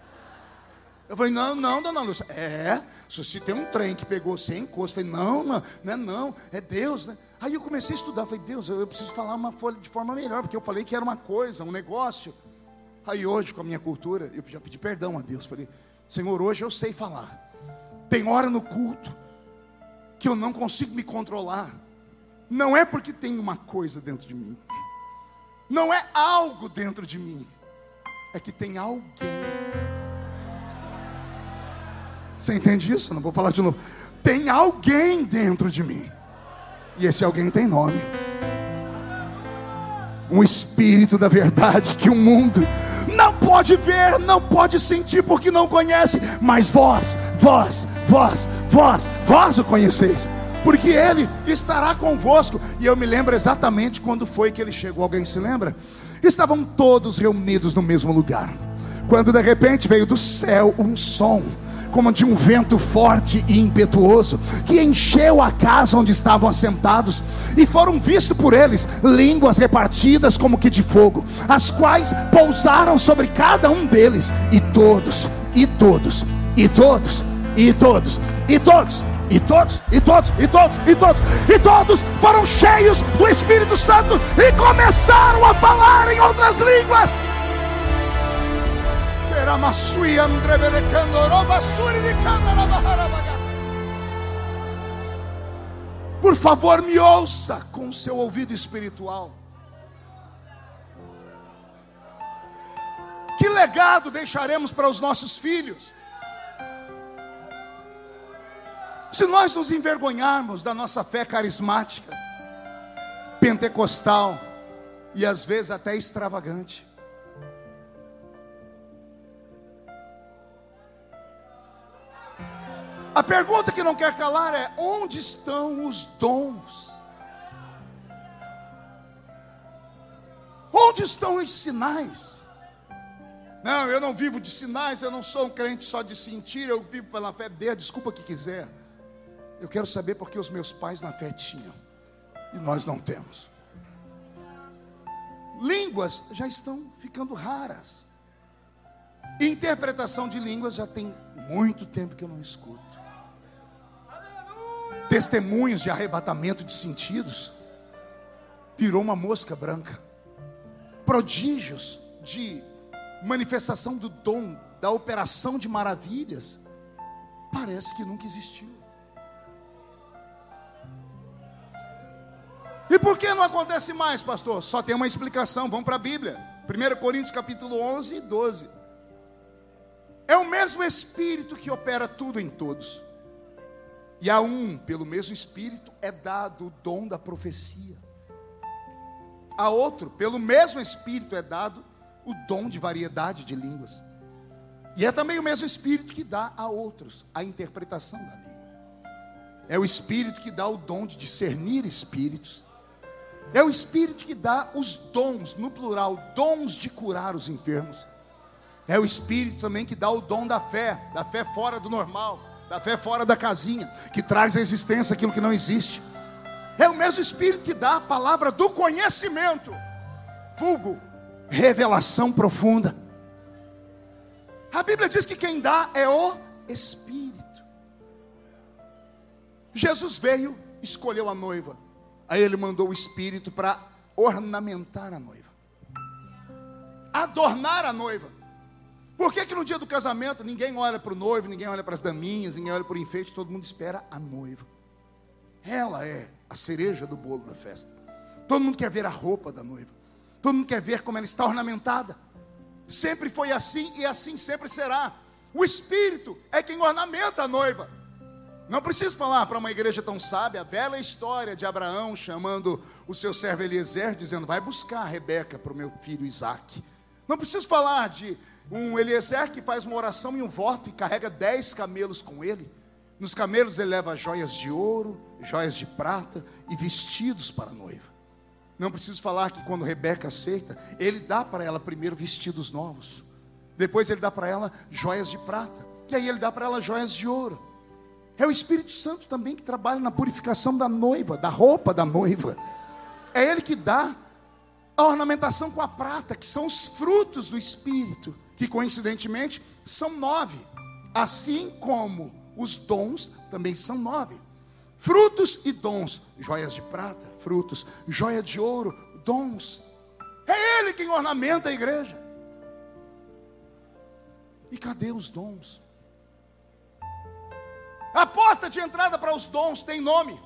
Eu falei, não, não, dona Lúcia. É, se tem um trem que pegou sem encosto. Eu falei, não, não, não é não, é Deus, né? Aí eu comecei a estudar, falei, Deus, eu preciso falar uma folha de forma melhor, porque eu falei que era uma coisa, um negócio. Aí hoje, com a minha cultura, eu já pedi perdão a Deus. Falei, Senhor, hoje eu sei falar. Tem hora no culto que eu não consigo me controlar. Não é porque tem uma coisa dentro de mim. Não é algo dentro de mim. É que tem alguém. Você entende isso? Não vou falar de novo. Tem alguém dentro de mim. E esse alguém tem nome. Um espírito da verdade que o mundo não pode ver, não pode sentir porque não conhece, mas vós, vós, vós, vós, vós o conheceis, porque ele estará convosco. E eu me lembro exatamente quando foi que ele chegou. Alguém se lembra? Estavam todos reunidos no mesmo lugar. Quando de repente veio do céu um som como de um vento forte e impetuoso, que encheu a casa onde estavam assentados, e foram vistos por eles línguas repartidas como que de fogo, as quais pousaram sobre cada um deles, e todos, e todos, e todos, e todos, e todos, e todos, e todos, e todos, e todos, e todos foram cheios do Espírito Santo e começaram a falar em outras línguas. Por favor, me ouça com seu ouvido espiritual. Que legado deixaremos para os nossos filhos? Se nós nos envergonharmos da nossa fé carismática, pentecostal e às vezes até extravagante, A pergunta que não quer calar é: onde estão os dons? Onde estão os sinais? Não, eu não vivo de sinais, eu não sou um crente só de sentir, eu vivo pela fé, dê desculpa que quiser. Eu quero saber porque os meus pais na fé tinham e nós não temos. Línguas já estão ficando raras. Interpretação de línguas já tem muito tempo que eu não escuto. Testemunhos de arrebatamento de sentidos virou uma mosca branca. Prodígios de manifestação do dom, da operação de maravilhas, parece que nunca existiu. E por que não acontece mais, pastor? Só tem uma explicação, vamos para a Bíblia. 1 Coríntios capítulo 11 e 12. É o mesmo Espírito que opera tudo em todos. E a um, pelo mesmo Espírito, é dado o dom da profecia. A outro, pelo mesmo Espírito, é dado o dom de variedade de línguas. E é também o mesmo Espírito que dá a outros a interpretação da língua. É o Espírito que dá o dom de discernir espíritos. É o Espírito que dá os dons, no plural, dons de curar os enfermos. É o Espírito também que dá o dom da fé, da fé fora do normal, da fé fora da casinha, que traz à existência aquilo que não existe. É o mesmo Espírito que dá a palavra do conhecimento, vulgo, revelação profunda. A Bíblia diz que quem dá é o Espírito. Jesus veio, escolheu a noiva. Aí ele mandou o Espírito para ornamentar a noiva, adornar a noiva. Por que, que no dia do casamento ninguém olha para o noivo, ninguém olha para as daminhas, ninguém olha para o enfeite, todo mundo espera a noiva? Ela é a cereja do bolo da festa. Todo mundo quer ver a roupa da noiva, todo mundo quer ver como ela está ornamentada. Sempre foi assim e assim sempre será. O Espírito é quem ornamenta a noiva. Não preciso falar para uma igreja tão sábia a bela história de Abraão chamando o seu servo Eliezer, dizendo: Vai buscar a Rebeca para o meu filho Isaac. Não preciso falar de um Eliezer que faz uma oração e um voto e carrega dez camelos com ele. Nos camelos ele leva joias de ouro, joias de prata e vestidos para a noiva. Não preciso falar que quando Rebeca aceita, ele dá para ela primeiro vestidos novos. Depois ele dá para ela joias de prata. E aí ele dá para ela joias de ouro. É o Espírito Santo também que trabalha na purificação da noiva, da roupa da noiva. É Ele que dá a ornamentação com a prata, que são os frutos do Espírito, que coincidentemente são nove, assim como os dons também são nove. Frutos e dons, joias de prata, frutos, joia de ouro, dons. É Ele quem ornamenta a igreja. E cadê os dons? A porta de entrada para os dons tem nome.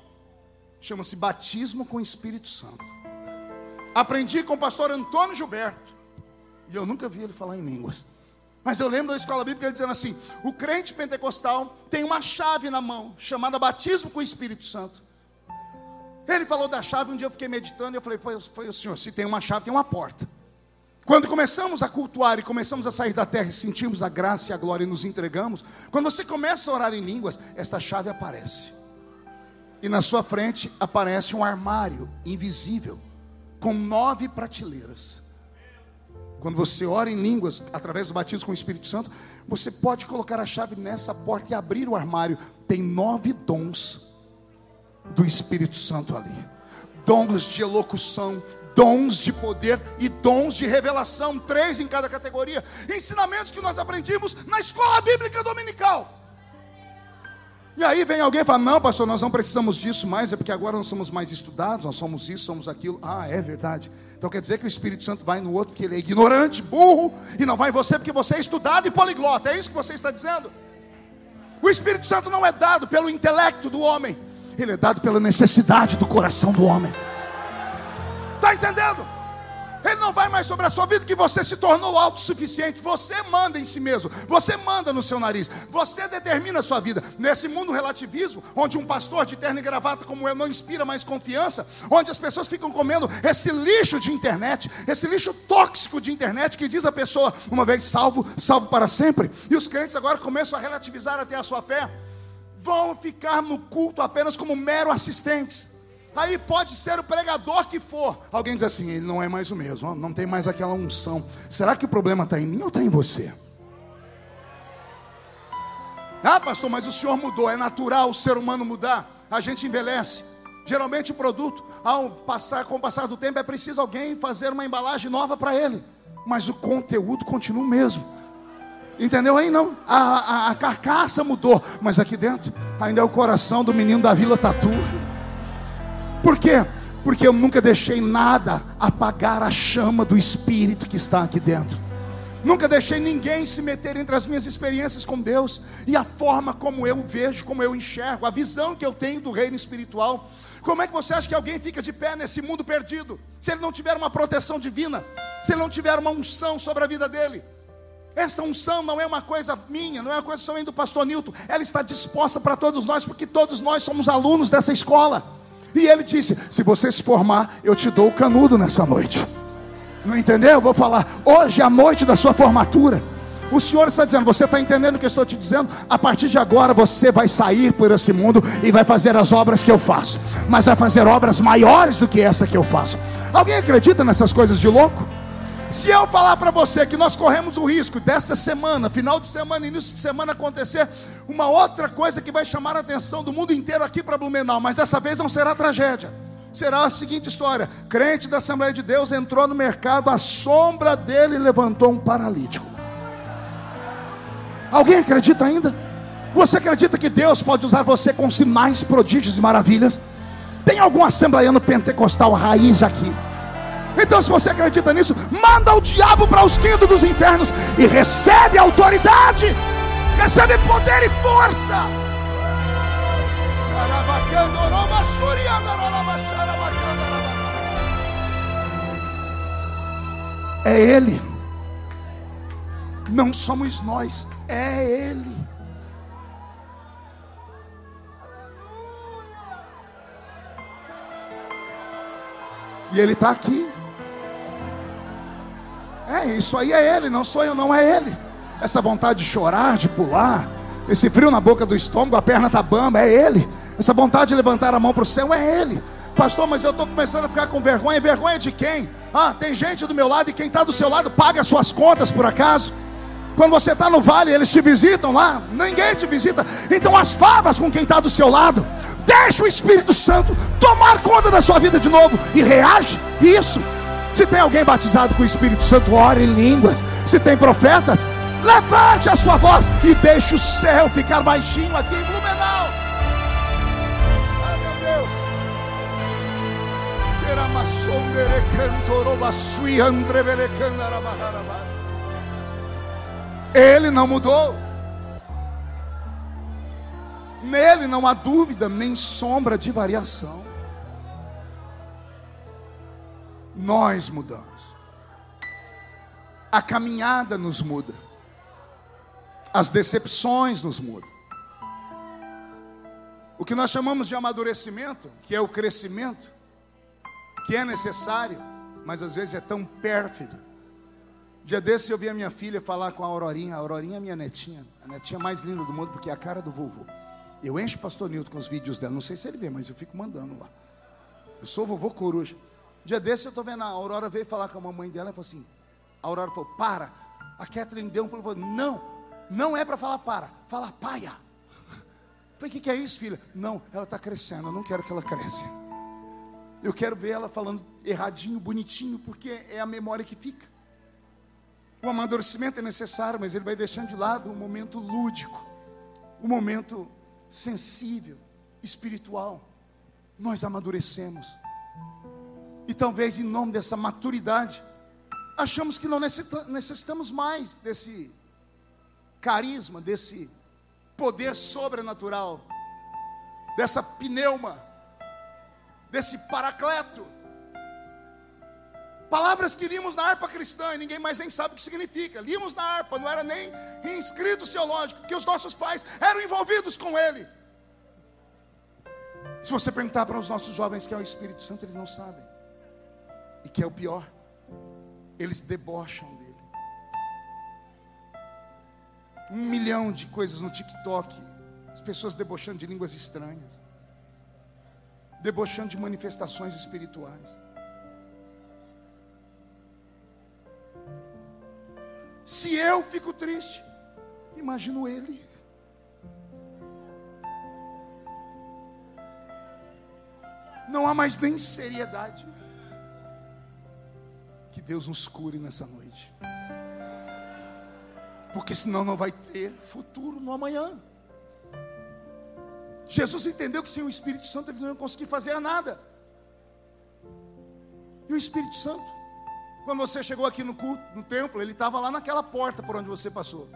Chama-se batismo com o Espírito Santo. Aprendi com o pastor Antônio Gilberto. E eu nunca vi ele falar em línguas. Mas eu lembro da escola bíblica dizendo assim: o crente pentecostal tem uma chave na mão, chamada batismo com o Espírito Santo. Ele falou da chave, um dia eu fiquei meditando e eu falei: foi, foi o senhor, se tem uma chave, tem uma porta. Quando começamos a cultuar e começamos a sair da terra e sentimos a graça e a glória e nos entregamos, quando você começa a orar em línguas, esta chave aparece. E na sua frente aparece um armário invisível, com nove prateleiras. Quando você ora em línguas, através do batismo com o Espírito Santo, você pode colocar a chave nessa porta e abrir o armário. Tem nove dons do Espírito Santo ali: dons de elocução, dons de poder e dons de revelação, três em cada categoria. Ensinamentos que nós aprendimos na escola bíblica dominical. E aí vem alguém e fala: Não, pastor, nós não precisamos disso mais, é porque agora nós somos mais estudados, nós somos isso, somos aquilo. Ah, é verdade. Então quer dizer que o Espírito Santo vai no outro porque ele é ignorante, burro, e não vai em você porque você é estudado e poliglota. É isso que você está dizendo? O Espírito Santo não é dado pelo intelecto do homem, ele é dado pela necessidade do coração do homem. Está entendendo? Ele não vai mais sobre a sua vida que você se tornou autossuficiente. Você manda em si mesmo. Você manda no seu nariz. Você determina a sua vida. Nesse mundo relativismo, onde um pastor de terno e gravata como eu não inspira mais confiança, onde as pessoas ficam comendo esse lixo de internet, esse lixo tóxico de internet que diz a pessoa, uma vez salvo, salvo para sempre. E os crentes agora começam a relativizar até a sua fé. Vão ficar no culto apenas como mero assistentes. Aí pode ser o pregador que for. Alguém diz assim: ele não é mais o mesmo, não tem mais aquela unção. Será que o problema está em mim ou está em você? Ah, pastor, mas o senhor mudou. É natural o ser humano mudar. A gente envelhece. Geralmente o produto, ao passar, com o passar do tempo, é preciso alguém fazer uma embalagem nova para ele. Mas o conteúdo continua o mesmo. Entendeu aí não? A, a, a, carcaça mudou, mas aqui dentro ainda é o coração do menino da Vila Tatu. Por quê? Porque eu nunca deixei nada apagar a chama do Espírito que está aqui dentro. Nunca deixei ninguém se meter entre as minhas experiências com Deus e a forma como eu vejo, como eu enxergo, a visão que eu tenho do reino espiritual. Como é que você acha que alguém fica de pé nesse mundo perdido, se ele não tiver uma proteção divina, se ele não tiver uma unção sobre a vida dele? Esta unção não é uma coisa minha, não é uma coisa somente do pastor Nilton, ela está disposta para todos nós, porque todos nós somos alunos dessa escola. E ele disse: Se você se formar, eu te dou o canudo nessa noite. Não entendeu? Eu vou falar: Hoje é a noite da sua formatura. O Senhor está dizendo, você está entendendo o que eu estou te dizendo? A partir de agora você vai sair por esse mundo e vai fazer as obras que eu faço, mas vai fazer obras maiores do que essa que eu faço. Alguém acredita nessas coisas de louco? Se eu falar para você que nós corremos o risco desta semana, final de semana, início de semana, acontecer uma outra coisa que vai chamar a atenção do mundo inteiro aqui para Blumenau, mas dessa vez não será tragédia. Será a seguinte história: crente da Assembleia de Deus entrou no mercado, a sombra dele levantou um paralítico. Alguém acredita ainda? Você acredita que Deus pode usar você com sinais, prodígios e maravilhas? Tem algum assembleiano pentecostal raiz aqui? Então, se você acredita nisso, manda o diabo para os quintos dos infernos e recebe autoridade, recebe poder e força. É Ele, não somos nós, é Ele. E Ele está aqui. É, isso aí é ele, não sou eu, não é ele. Essa vontade de chorar, de pular, esse frio na boca do estômago, a perna tá bamba, é ele. Essa vontade de levantar a mão para o céu é ele. Pastor, mas eu estou começando a ficar com vergonha. Vergonha de quem? Ah, tem gente do meu lado e quem está do seu lado paga as suas contas por acaso. Quando você está no vale, eles te visitam lá, ninguém te visita. Então as favas com quem está do seu lado. Deixa o Espírito Santo tomar conta da sua vida de novo e reage. Isso se tem alguém batizado com o Espírito Santo, ore em línguas. Se tem profetas, levante a sua voz e deixe o céu ficar baixinho aqui em Blumenau. Ai meu Deus. Ele não mudou. Nele não há dúvida nem sombra de variação. Nós mudamos. A caminhada nos muda. As decepções nos mudam. O que nós chamamos de amadurecimento, que é o crescimento, que é necessário, mas às vezes é tão pérfido. Dia desse eu vi a minha filha falar com a Aurorinha. A Aurorinha é minha netinha, a netinha mais linda do mundo, porque é a cara do vovô. Eu encho o pastor Nilton com os vídeos dela. Não sei se ele vê, mas eu fico mandando lá. Eu sou vovô coruja. Dia desse eu estou vendo a Aurora veio falar com a mamãe dela e falou assim: A Aurora falou: Para. A Catherine deu um pulo e falou: Não, não é para falar para, fala paia. Falei: O que, que é isso, filha? Não, ela está crescendo, eu não quero que ela cresça. Eu quero ver ela falando erradinho, bonitinho, porque é a memória que fica. O amadurecimento é necessário, mas ele vai deixando de lado o momento lúdico, o momento sensível, espiritual. Nós amadurecemos. E talvez em nome dessa maturidade, achamos que não necessitamos mais desse carisma, desse poder sobrenatural, dessa pneuma, desse paracleto. Palavras que líamos na harpa cristã e ninguém mais nem sabe o que significa. Líamos na harpa, não era nem em escritos teológicos, porque os nossos pais eram envolvidos com ele. Se você perguntar para os nossos jovens que é o Espírito Santo, eles não sabem. E que é o pior, eles debocham dele. Um milhão de coisas no TikTok, as pessoas debochando de línguas estranhas, debochando de manifestações espirituais. Se eu fico triste, imagino ele. Não há mais nem seriedade. Que Deus nos cure nessa noite. Porque senão não vai ter futuro no amanhã. Jesus entendeu que sem o Espírito Santo eles não iam conseguir fazer nada. E o Espírito Santo, quando você chegou aqui no culto, no templo, ele estava lá naquela porta por onde você passou.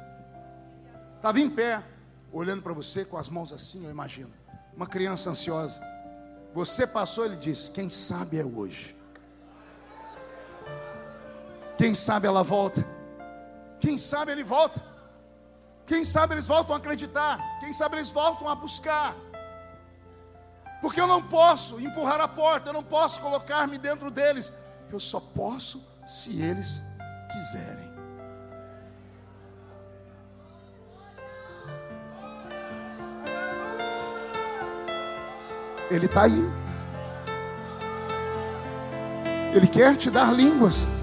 Estava em pé, olhando para você com as mãos assim, eu imagino. Uma criança ansiosa. Você passou, ele disse: Quem sabe é hoje. Quem sabe ela volta. Quem sabe ele volta. Quem sabe eles voltam a acreditar. Quem sabe eles voltam a buscar. Porque eu não posso empurrar a porta, eu não posso colocar-me dentro deles. Eu só posso se eles quiserem. Ele está aí. Ele quer te dar línguas.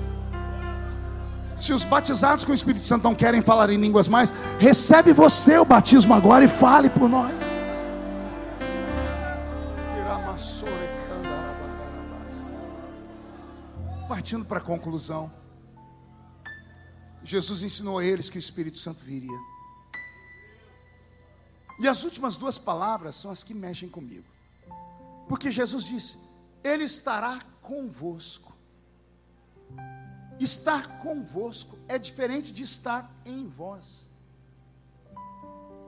Se os batizados com o Espírito Santo não querem falar em línguas mais, recebe você o batismo agora e fale por nós. Partindo para a conclusão, Jesus ensinou a eles que o Espírito Santo viria. E as últimas duas palavras são as que mexem comigo. Porque Jesus disse: Ele estará convosco. Estar convosco é diferente de estar em vós.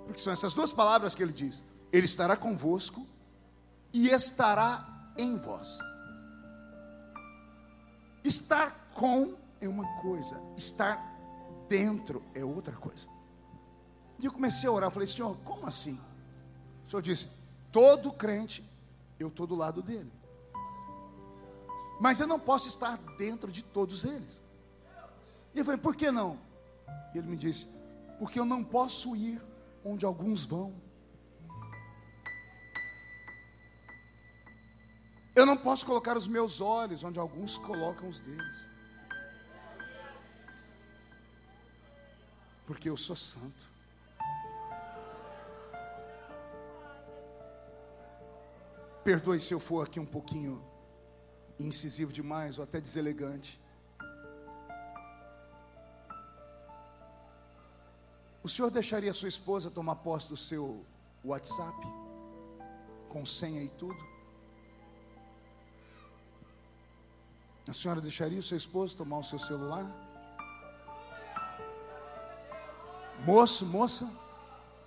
Porque são essas duas palavras que ele diz: Ele estará convosco e estará em vós. Estar com é uma coisa, estar dentro é outra coisa. E eu comecei a orar, falei, Senhor, como assim? O Senhor disse: todo crente eu estou do lado dele. Mas eu não posso estar dentro de todos eles. E eu falei, por que não? E ele me disse, porque eu não posso ir onde alguns vão. Eu não posso colocar os meus olhos onde alguns colocam os deles. Porque eu sou santo. Perdoe se eu for aqui um pouquinho incisivo demais ou até deselegante. O senhor deixaria sua esposa tomar posse do seu WhatsApp? Com senha e tudo? A senhora deixaria o seu esposo tomar o seu celular? Moço, moça,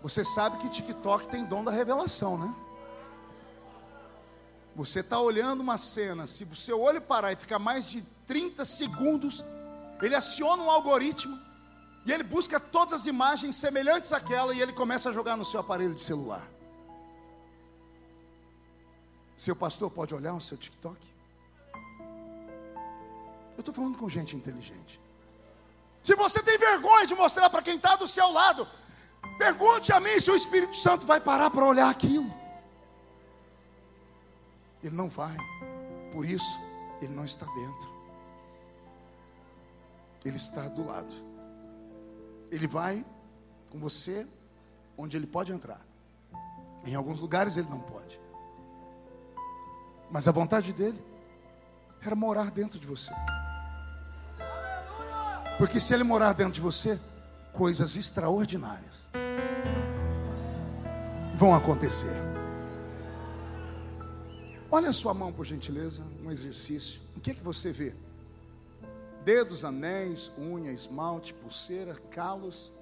você sabe que TikTok tem dom da revelação, né? Você está olhando uma cena, se o seu olho parar e ficar mais de 30 segundos, ele aciona um algoritmo e ele busca todas as imagens semelhantes àquela e ele começa a jogar no seu aparelho de celular. Seu pastor pode olhar o seu TikTok? Eu estou falando com gente inteligente. Se você tem vergonha de mostrar para quem está do seu lado, pergunte a mim se o Espírito Santo vai parar para olhar aquilo. Ele não vai. Por isso, ele não está dentro. Ele está do lado. Ele vai com você onde ele pode entrar. Em alguns lugares ele não pode. Mas a vontade dele era morar dentro de você. Porque se ele morar dentro de você, coisas extraordinárias vão acontecer. Olha a sua mão, por gentileza, um exercício. O que é que você vê? Dedos, anéis, unha, esmalte, pulseira, calos.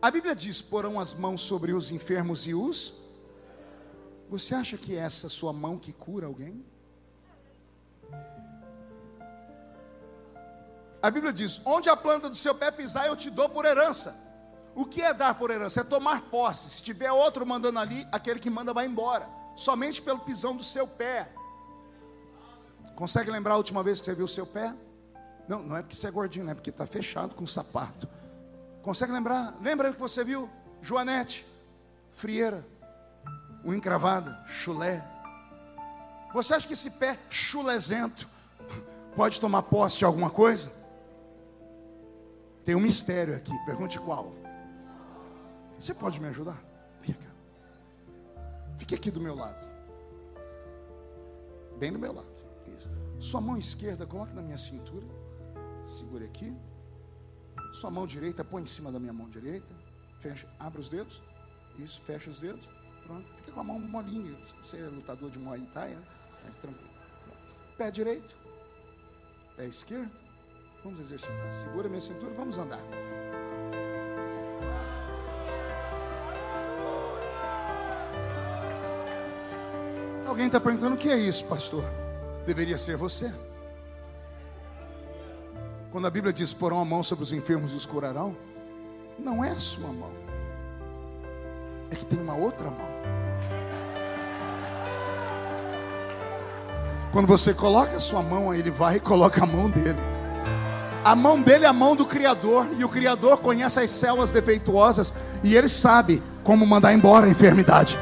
A Bíblia diz: porão as mãos sobre os enfermos e os. Você acha que é essa sua mão que cura alguém? A Bíblia diz: onde a planta do seu pé pisar, eu te dou por herança. O que é dar por herança? É tomar posse. Se tiver outro mandando ali, aquele que manda vai embora. Somente pelo pisão do seu pé. Consegue lembrar a última vez que você viu o seu pé? Não, não é porque você é gordinho, não é porque está fechado com o sapato. Consegue lembrar? Lembra que você viu Joanete, frieira, unha encravada, chulé. Você acha que esse pé chulezento pode tomar posse de alguma coisa? Tem um mistério aqui, pergunte qual. Você pode me ajudar? Fique aqui do meu lado. Bem do meu lado. Isso. Sua mão esquerda, coloque na minha cintura. Segure aqui. Sua mão direita, põe em cima da minha mão direita. Fecha, abre os dedos. Isso, fecha os dedos. Pronto. Fica com a mão molinha. Você é lutador de Muay Thai, né? É tranquilo. Pé direito. Pé esquerdo. Vamos exercitar. Segura minha cintura, vamos andar. Alguém está perguntando o que é isso, pastor? Deveria ser você. Quando a Bíblia diz porão a mão sobre os enfermos e os curarão, não é a sua mão, é que tem uma outra mão. Quando você coloca a sua mão, aí ele vai e coloca a mão dele. A mão dele é a mão do Criador, e o Criador conhece as células defeituosas, e ele sabe como mandar embora a enfermidade.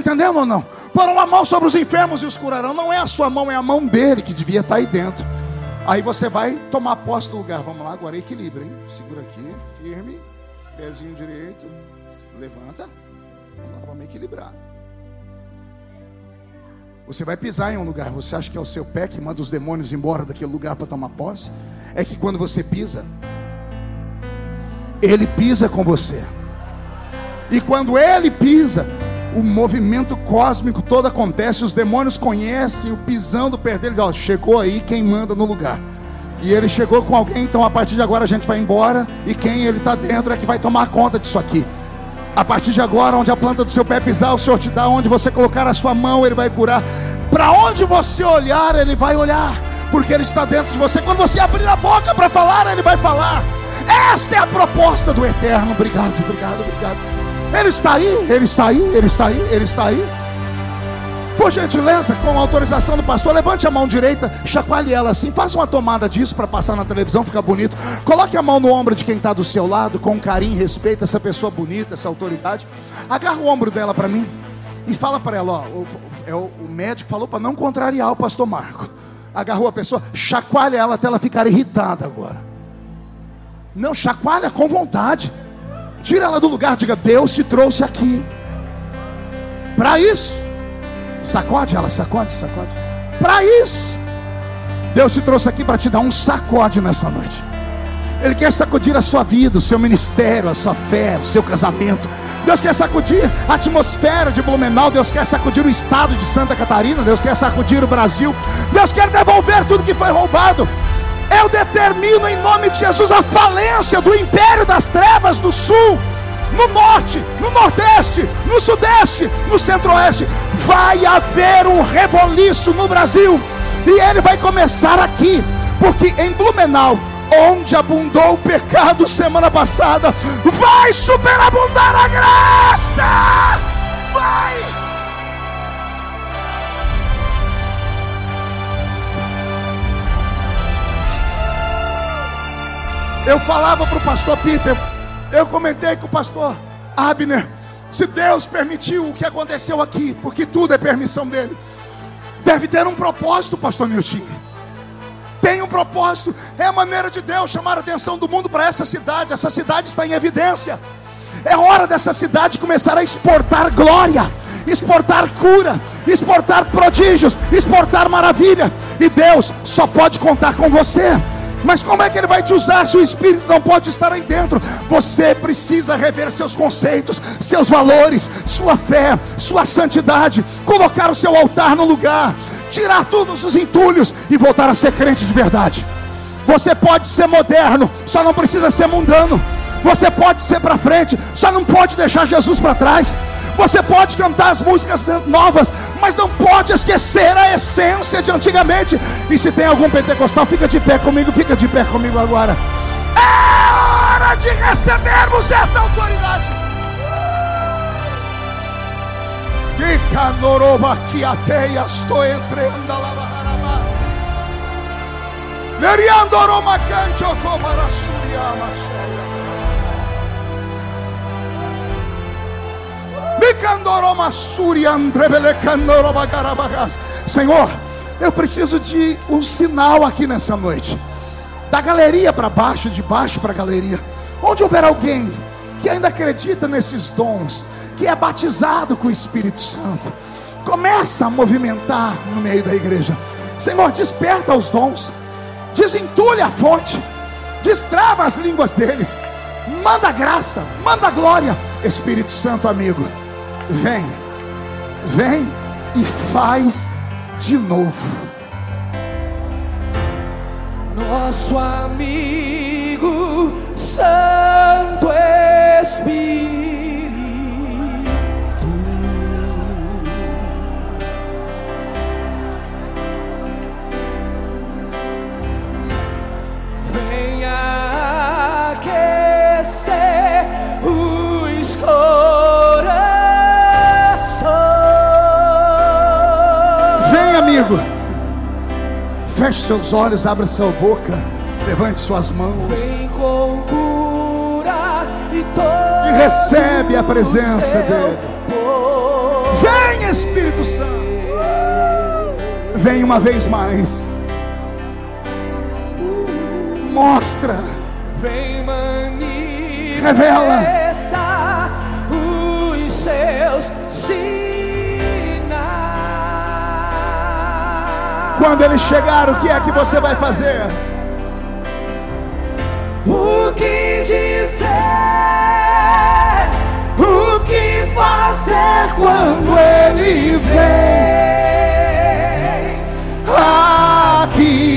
Entendendo ou não? Porão a mão sobre os enfermos e os curarão. Não é a sua mão, é a mão dele que devia estar aí dentro. Aí você vai tomar posse do lugar. Vamos lá, agora equilíbrio, hein? Segura aqui, firme, pezinho direito, levanta. Vamos lá, vamos equilibrar. Você vai pisar em um lugar, você acha que é o seu pé que manda os demônios embora daquele lugar para tomar posse? É que quando você pisa, ele pisa com você. E quando ele pisa, o movimento cósmico todo acontece, os demônios conhecem o pisão do pé dele, ó, chegou aí quem manda no lugar. E ele chegou com alguém, então a partir de agora a gente vai embora e quem ele está dentro é que vai tomar conta disso aqui. A partir de agora, onde a planta do seu pé pisar, o Senhor te dá. Onde você colocar a sua mão, Ele vai curar. Para onde você olhar, Ele vai olhar. Porque Ele está dentro de você. Quando você abrir a boca para falar, Ele vai falar. Esta é a proposta do Eterno. Obrigado, obrigado, obrigado. Ele está aí, Ele está aí, Ele está aí, Ele está aí. Por gentileza, com autorização do pastor, levante a mão direita, chacoalhe ela assim, faça uma tomada disso para passar na televisão, fica bonito. Coloque a mão no ombro de quem está do seu lado, com carinho, respeita essa pessoa bonita, essa autoridade. Agarra o ombro dela para mim e fala para ela: ó, o, é o, o médico falou para não contrariar o pastor Marco. Agarrou a pessoa, chacoalha ela até ela ficar irritada agora. Não, chacoalha com vontade. Tira ela do lugar, diga: Deus te trouxe aqui para isso. Sacode ela, sacode, sacode. Para isso, Deus te trouxe aqui para te dar um sacode nessa noite. Ele quer sacudir a sua vida, o seu ministério, a sua fé, o seu casamento. Deus quer sacudir a atmosfera de Blumenau. Deus quer sacudir o estado de Santa Catarina. Deus quer sacudir o Brasil. Deus quer devolver tudo que foi roubado. Eu determino em nome de Jesus a falência do império das trevas do sul no norte, no nordeste, no sudeste, no centro-oeste. Vai haver um reboliço no Brasil. E ele vai começar aqui, porque em Blumenau, onde abundou o pecado semana passada, vai superabundar a graça. Vai! Eu falava para o pastor Peter, eu comentei com o pastor Abner. Se Deus permitiu o que aconteceu aqui, porque tudo é permissão dele, deve ter um propósito, pastor Nilton. tem um propósito, é a maneira de Deus chamar a atenção do mundo para essa cidade. Essa cidade está em evidência. É hora dessa cidade começar a exportar glória, exportar cura, exportar prodígios, exportar maravilha. E Deus só pode contar com você. Mas como é que ele vai te usar se o Espírito não pode estar aí dentro? Você precisa rever seus conceitos, seus valores, sua fé, sua santidade, colocar o seu altar no lugar, tirar todos os entulhos e voltar a ser crente de verdade. Você pode ser moderno, só não precisa ser mundano. Você pode ser para frente, só não pode deixar Jesus para trás. Você pode cantar as músicas novas, mas não pode esquecer a essência de antigamente. E se tem algum pentecostal, fica de pé comigo, fica de pé comigo agora. É hora de recebermos esta autoridade. Fica noroba que até estou entrando lá Neriando Roma canto para suriama. Senhor, eu preciso de um sinal aqui nessa noite. Da galeria para baixo, de baixo para a galeria. Onde houver alguém que ainda acredita nesses dons, que é batizado com o Espírito Santo, começa a movimentar no meio da igreja. Senhor, desperta os dons, desentulha a fonte, destrava as línguas deles, manda graça, manda glória. Espírito Santo, amigo Vem, vem e faz de novo. Nosso amigo Santo Espírito. Feche seus olhos, abra sua boca, levante suas mãos. Vem com cura e, e recebe a presença dele. Vem, Espírito Santo. Vem uma vez mais. Mostra. Vem Revela os seus Quando ele chegar, o que é que você vai fazer? O que dizer? O que fazer quando ele vem? Aqui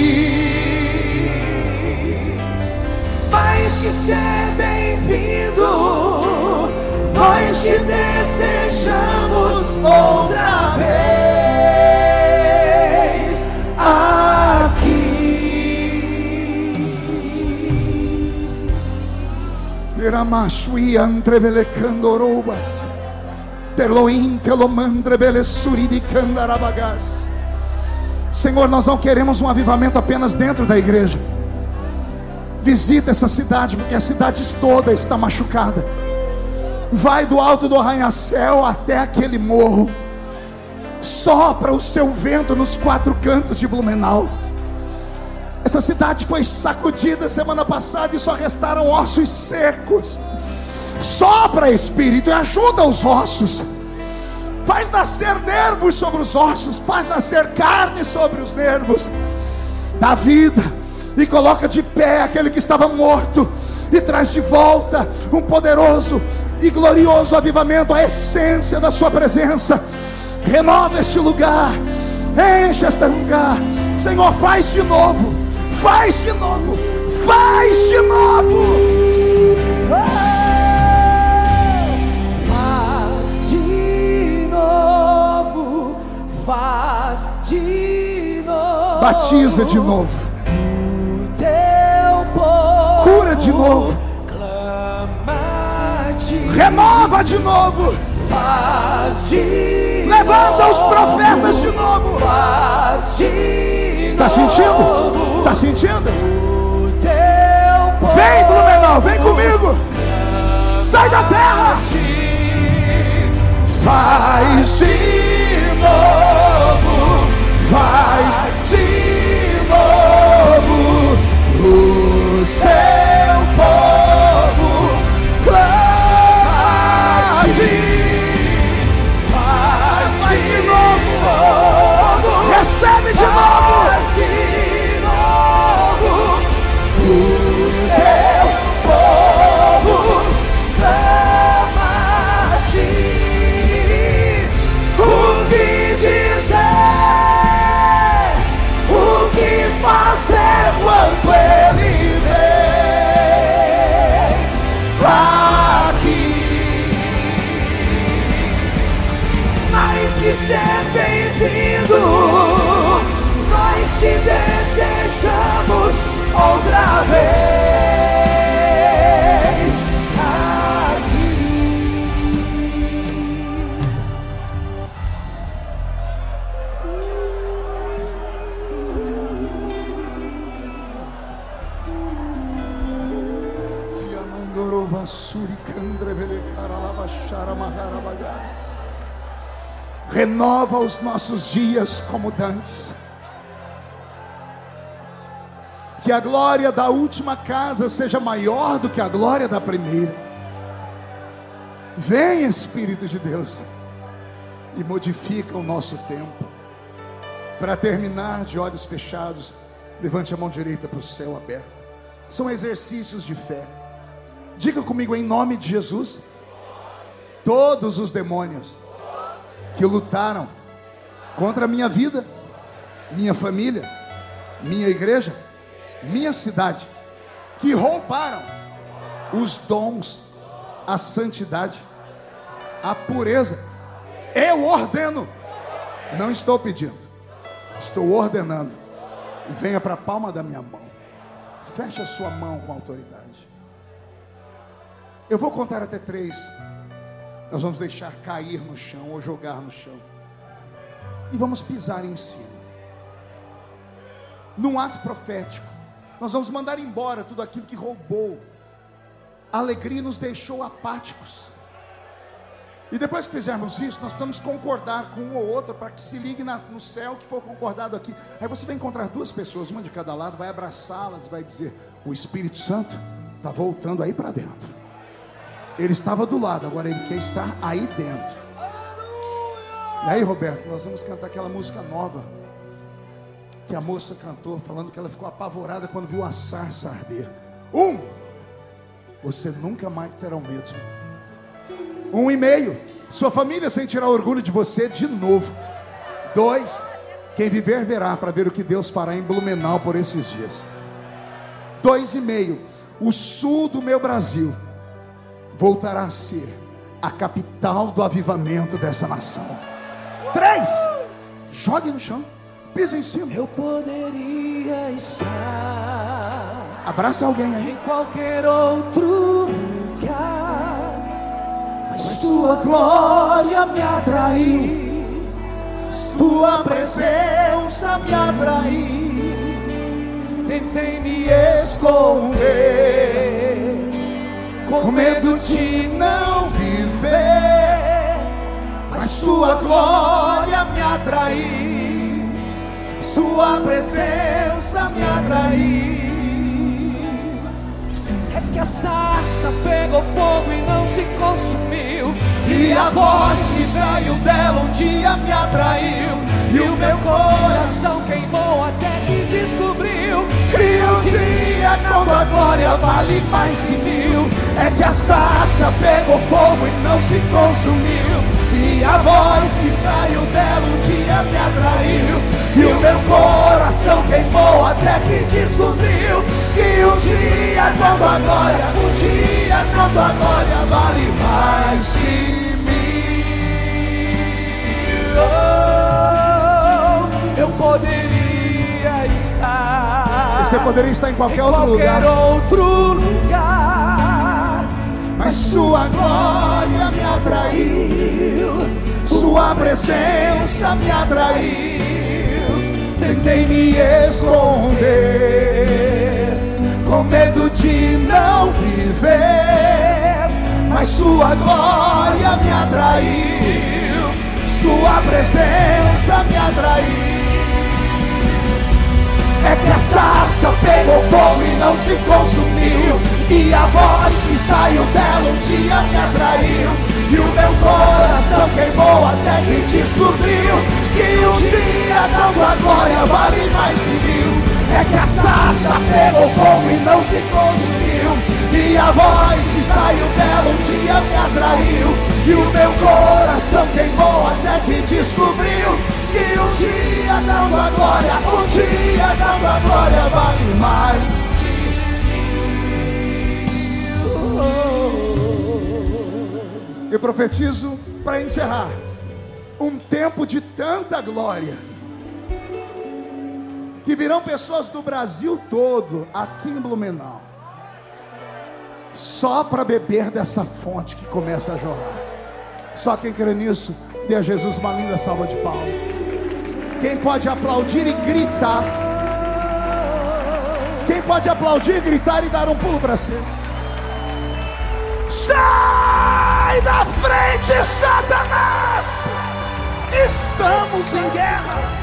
vai te ser bem-vindo. Nós te desejamos outra vez. Senhor, nós não queremos um avivamento apenas dentro da igreja. Visita essa cidade, porque a cidade toda está machucada. Vai do alto do arranha-céu até aquele morro. Sopra o seu vento nos quatro cantos de Blumenau essa cidade foi sacudida semana passada e só restaram ossos secos. Sopra Espírito e ajuda os ossos. Faz nascer nervos sobre os ossos, faz nascer carne sobre os nervos. Dá vida e coloca de pé aquele que estava morto e traz de volta um poderoso e glorioso avivamento, a essência da sua presença. Renova este lugar, enche este lugar. Senhor, faz de novo Faz de novo, faz de novo. Faz de novo, faz de novo. Batiza de novo. Povo Cura de novo. Renova de novo. Faz de Levanta os profetas de novo. Faz de Está sentindo? Está sentindo? Vem, Blumenau, vem comigo. Sai da terra. Faz de novo, faz de novo. Dias como dantes. Que a glória da última casa seja maior do que a glória da primeira. Vem, Espírito de Deus, e modifica o nosso tempo. Para terminar de olhos fechados, levante a mão direita para o céu aberto. São exercícios de fé. Diga comigo em nome de Jesus. Todos os demônios que lutaram contra a minha vida, minha família, minha igreja, minha cidade, que roubaram os dons, a santidade, a pureza. Eu ordeno, não estou pedindo, estou ordenando. Venha para a palma da minha mão, feche a sua mão com autoridade. Eu vou contar até três. Nós vamos deixar cair no chão ou jogar no chão. E vamos pisar em cima. Num ato profético, nós vamos mandar embora tudo aquilo que roubou. A alegria nos deixou apáticos. E depois que fizermos isso, nós precisamos concordar com um ou outro para que se ligue na, no céu que for concordado aqui. Aí você vai encontrar duas pessoas, uma de cada lado, vai abraçá-las, vai dizer: O Espírito Santo está voltando aí para dentro. Ele estava do lado, agora ele quer estar aí dentro. E aí, Roberto, nós vamos cantar aquela música nova que a moça cantou, falando que ela ficou apavorada quando viu a sarça arder. Um, você nunca mais será o mesmo. Um e meio, sua família sentirá orgulho de você de novo. Dois, quem viver verá para ver o que Deus fará em Blumenau por esses dias. Dois e meio, o sul do meu Brasil voltará a ser a capital do avivamento dessa nação. Três, jogue no chão, pisa em cima. Eu poderia estar. Abraça alguém aí. Em qualquer outro lugar, mas tua glória me atraiu. Tua presença me atraiu. Tentei me esconder com medo de não viver, mas tua glória me atraiu, sua presença me atraiu. É que a sarça pegou fogo e não se consumiu, e a voz que saiu dela um dia me atraiu. E o meu coração queimou até que descobriu que um dia quando a glória vale mais que mil É que a sarça pegou fogo e não se consumiu E a voz que saiu dela um dia me atraiu E o meu coração queimou até que descobriu Que um dia quando a glória, um dia quando a glória vale mais que oh eu poderia estar. Você poderia estar em qualquer, em outro qualquer lugar. outro lugar. Mas sua glória me atraiu, sua presença me atraiu. Tentei me esconder, com medo de não viver. Mas sua glória me atraiu, sua presença me atraiu. É que a sarça pegou fogo e não se consumiu. E a voz que saiu dela um dia me atraiu. E o meu coração queimou até que descobriu Que um dia dando a glória vale mais que mil. É que a sarça pegou fogo e não se consumiu E a voz que saiu dela um dia me atraiu E o meu coração queimou até que descobriu Que um dia dando a glória, um dia dando a glória vale mais Eu profetizo para encerrar um tempo de tanta glória. Que virão pessoas do Brasil todo aqui em Blumenau. Só para beber dessa fonte que começa a jorrar. Só quem crê nisso, dê a Jesus uma linda salva de palmas. Quem pode aplaudir e gritar? Quem pode aplaudir, gritar e dar um pulo para cima? Sai da frente, Satanás! Estamos em guerra.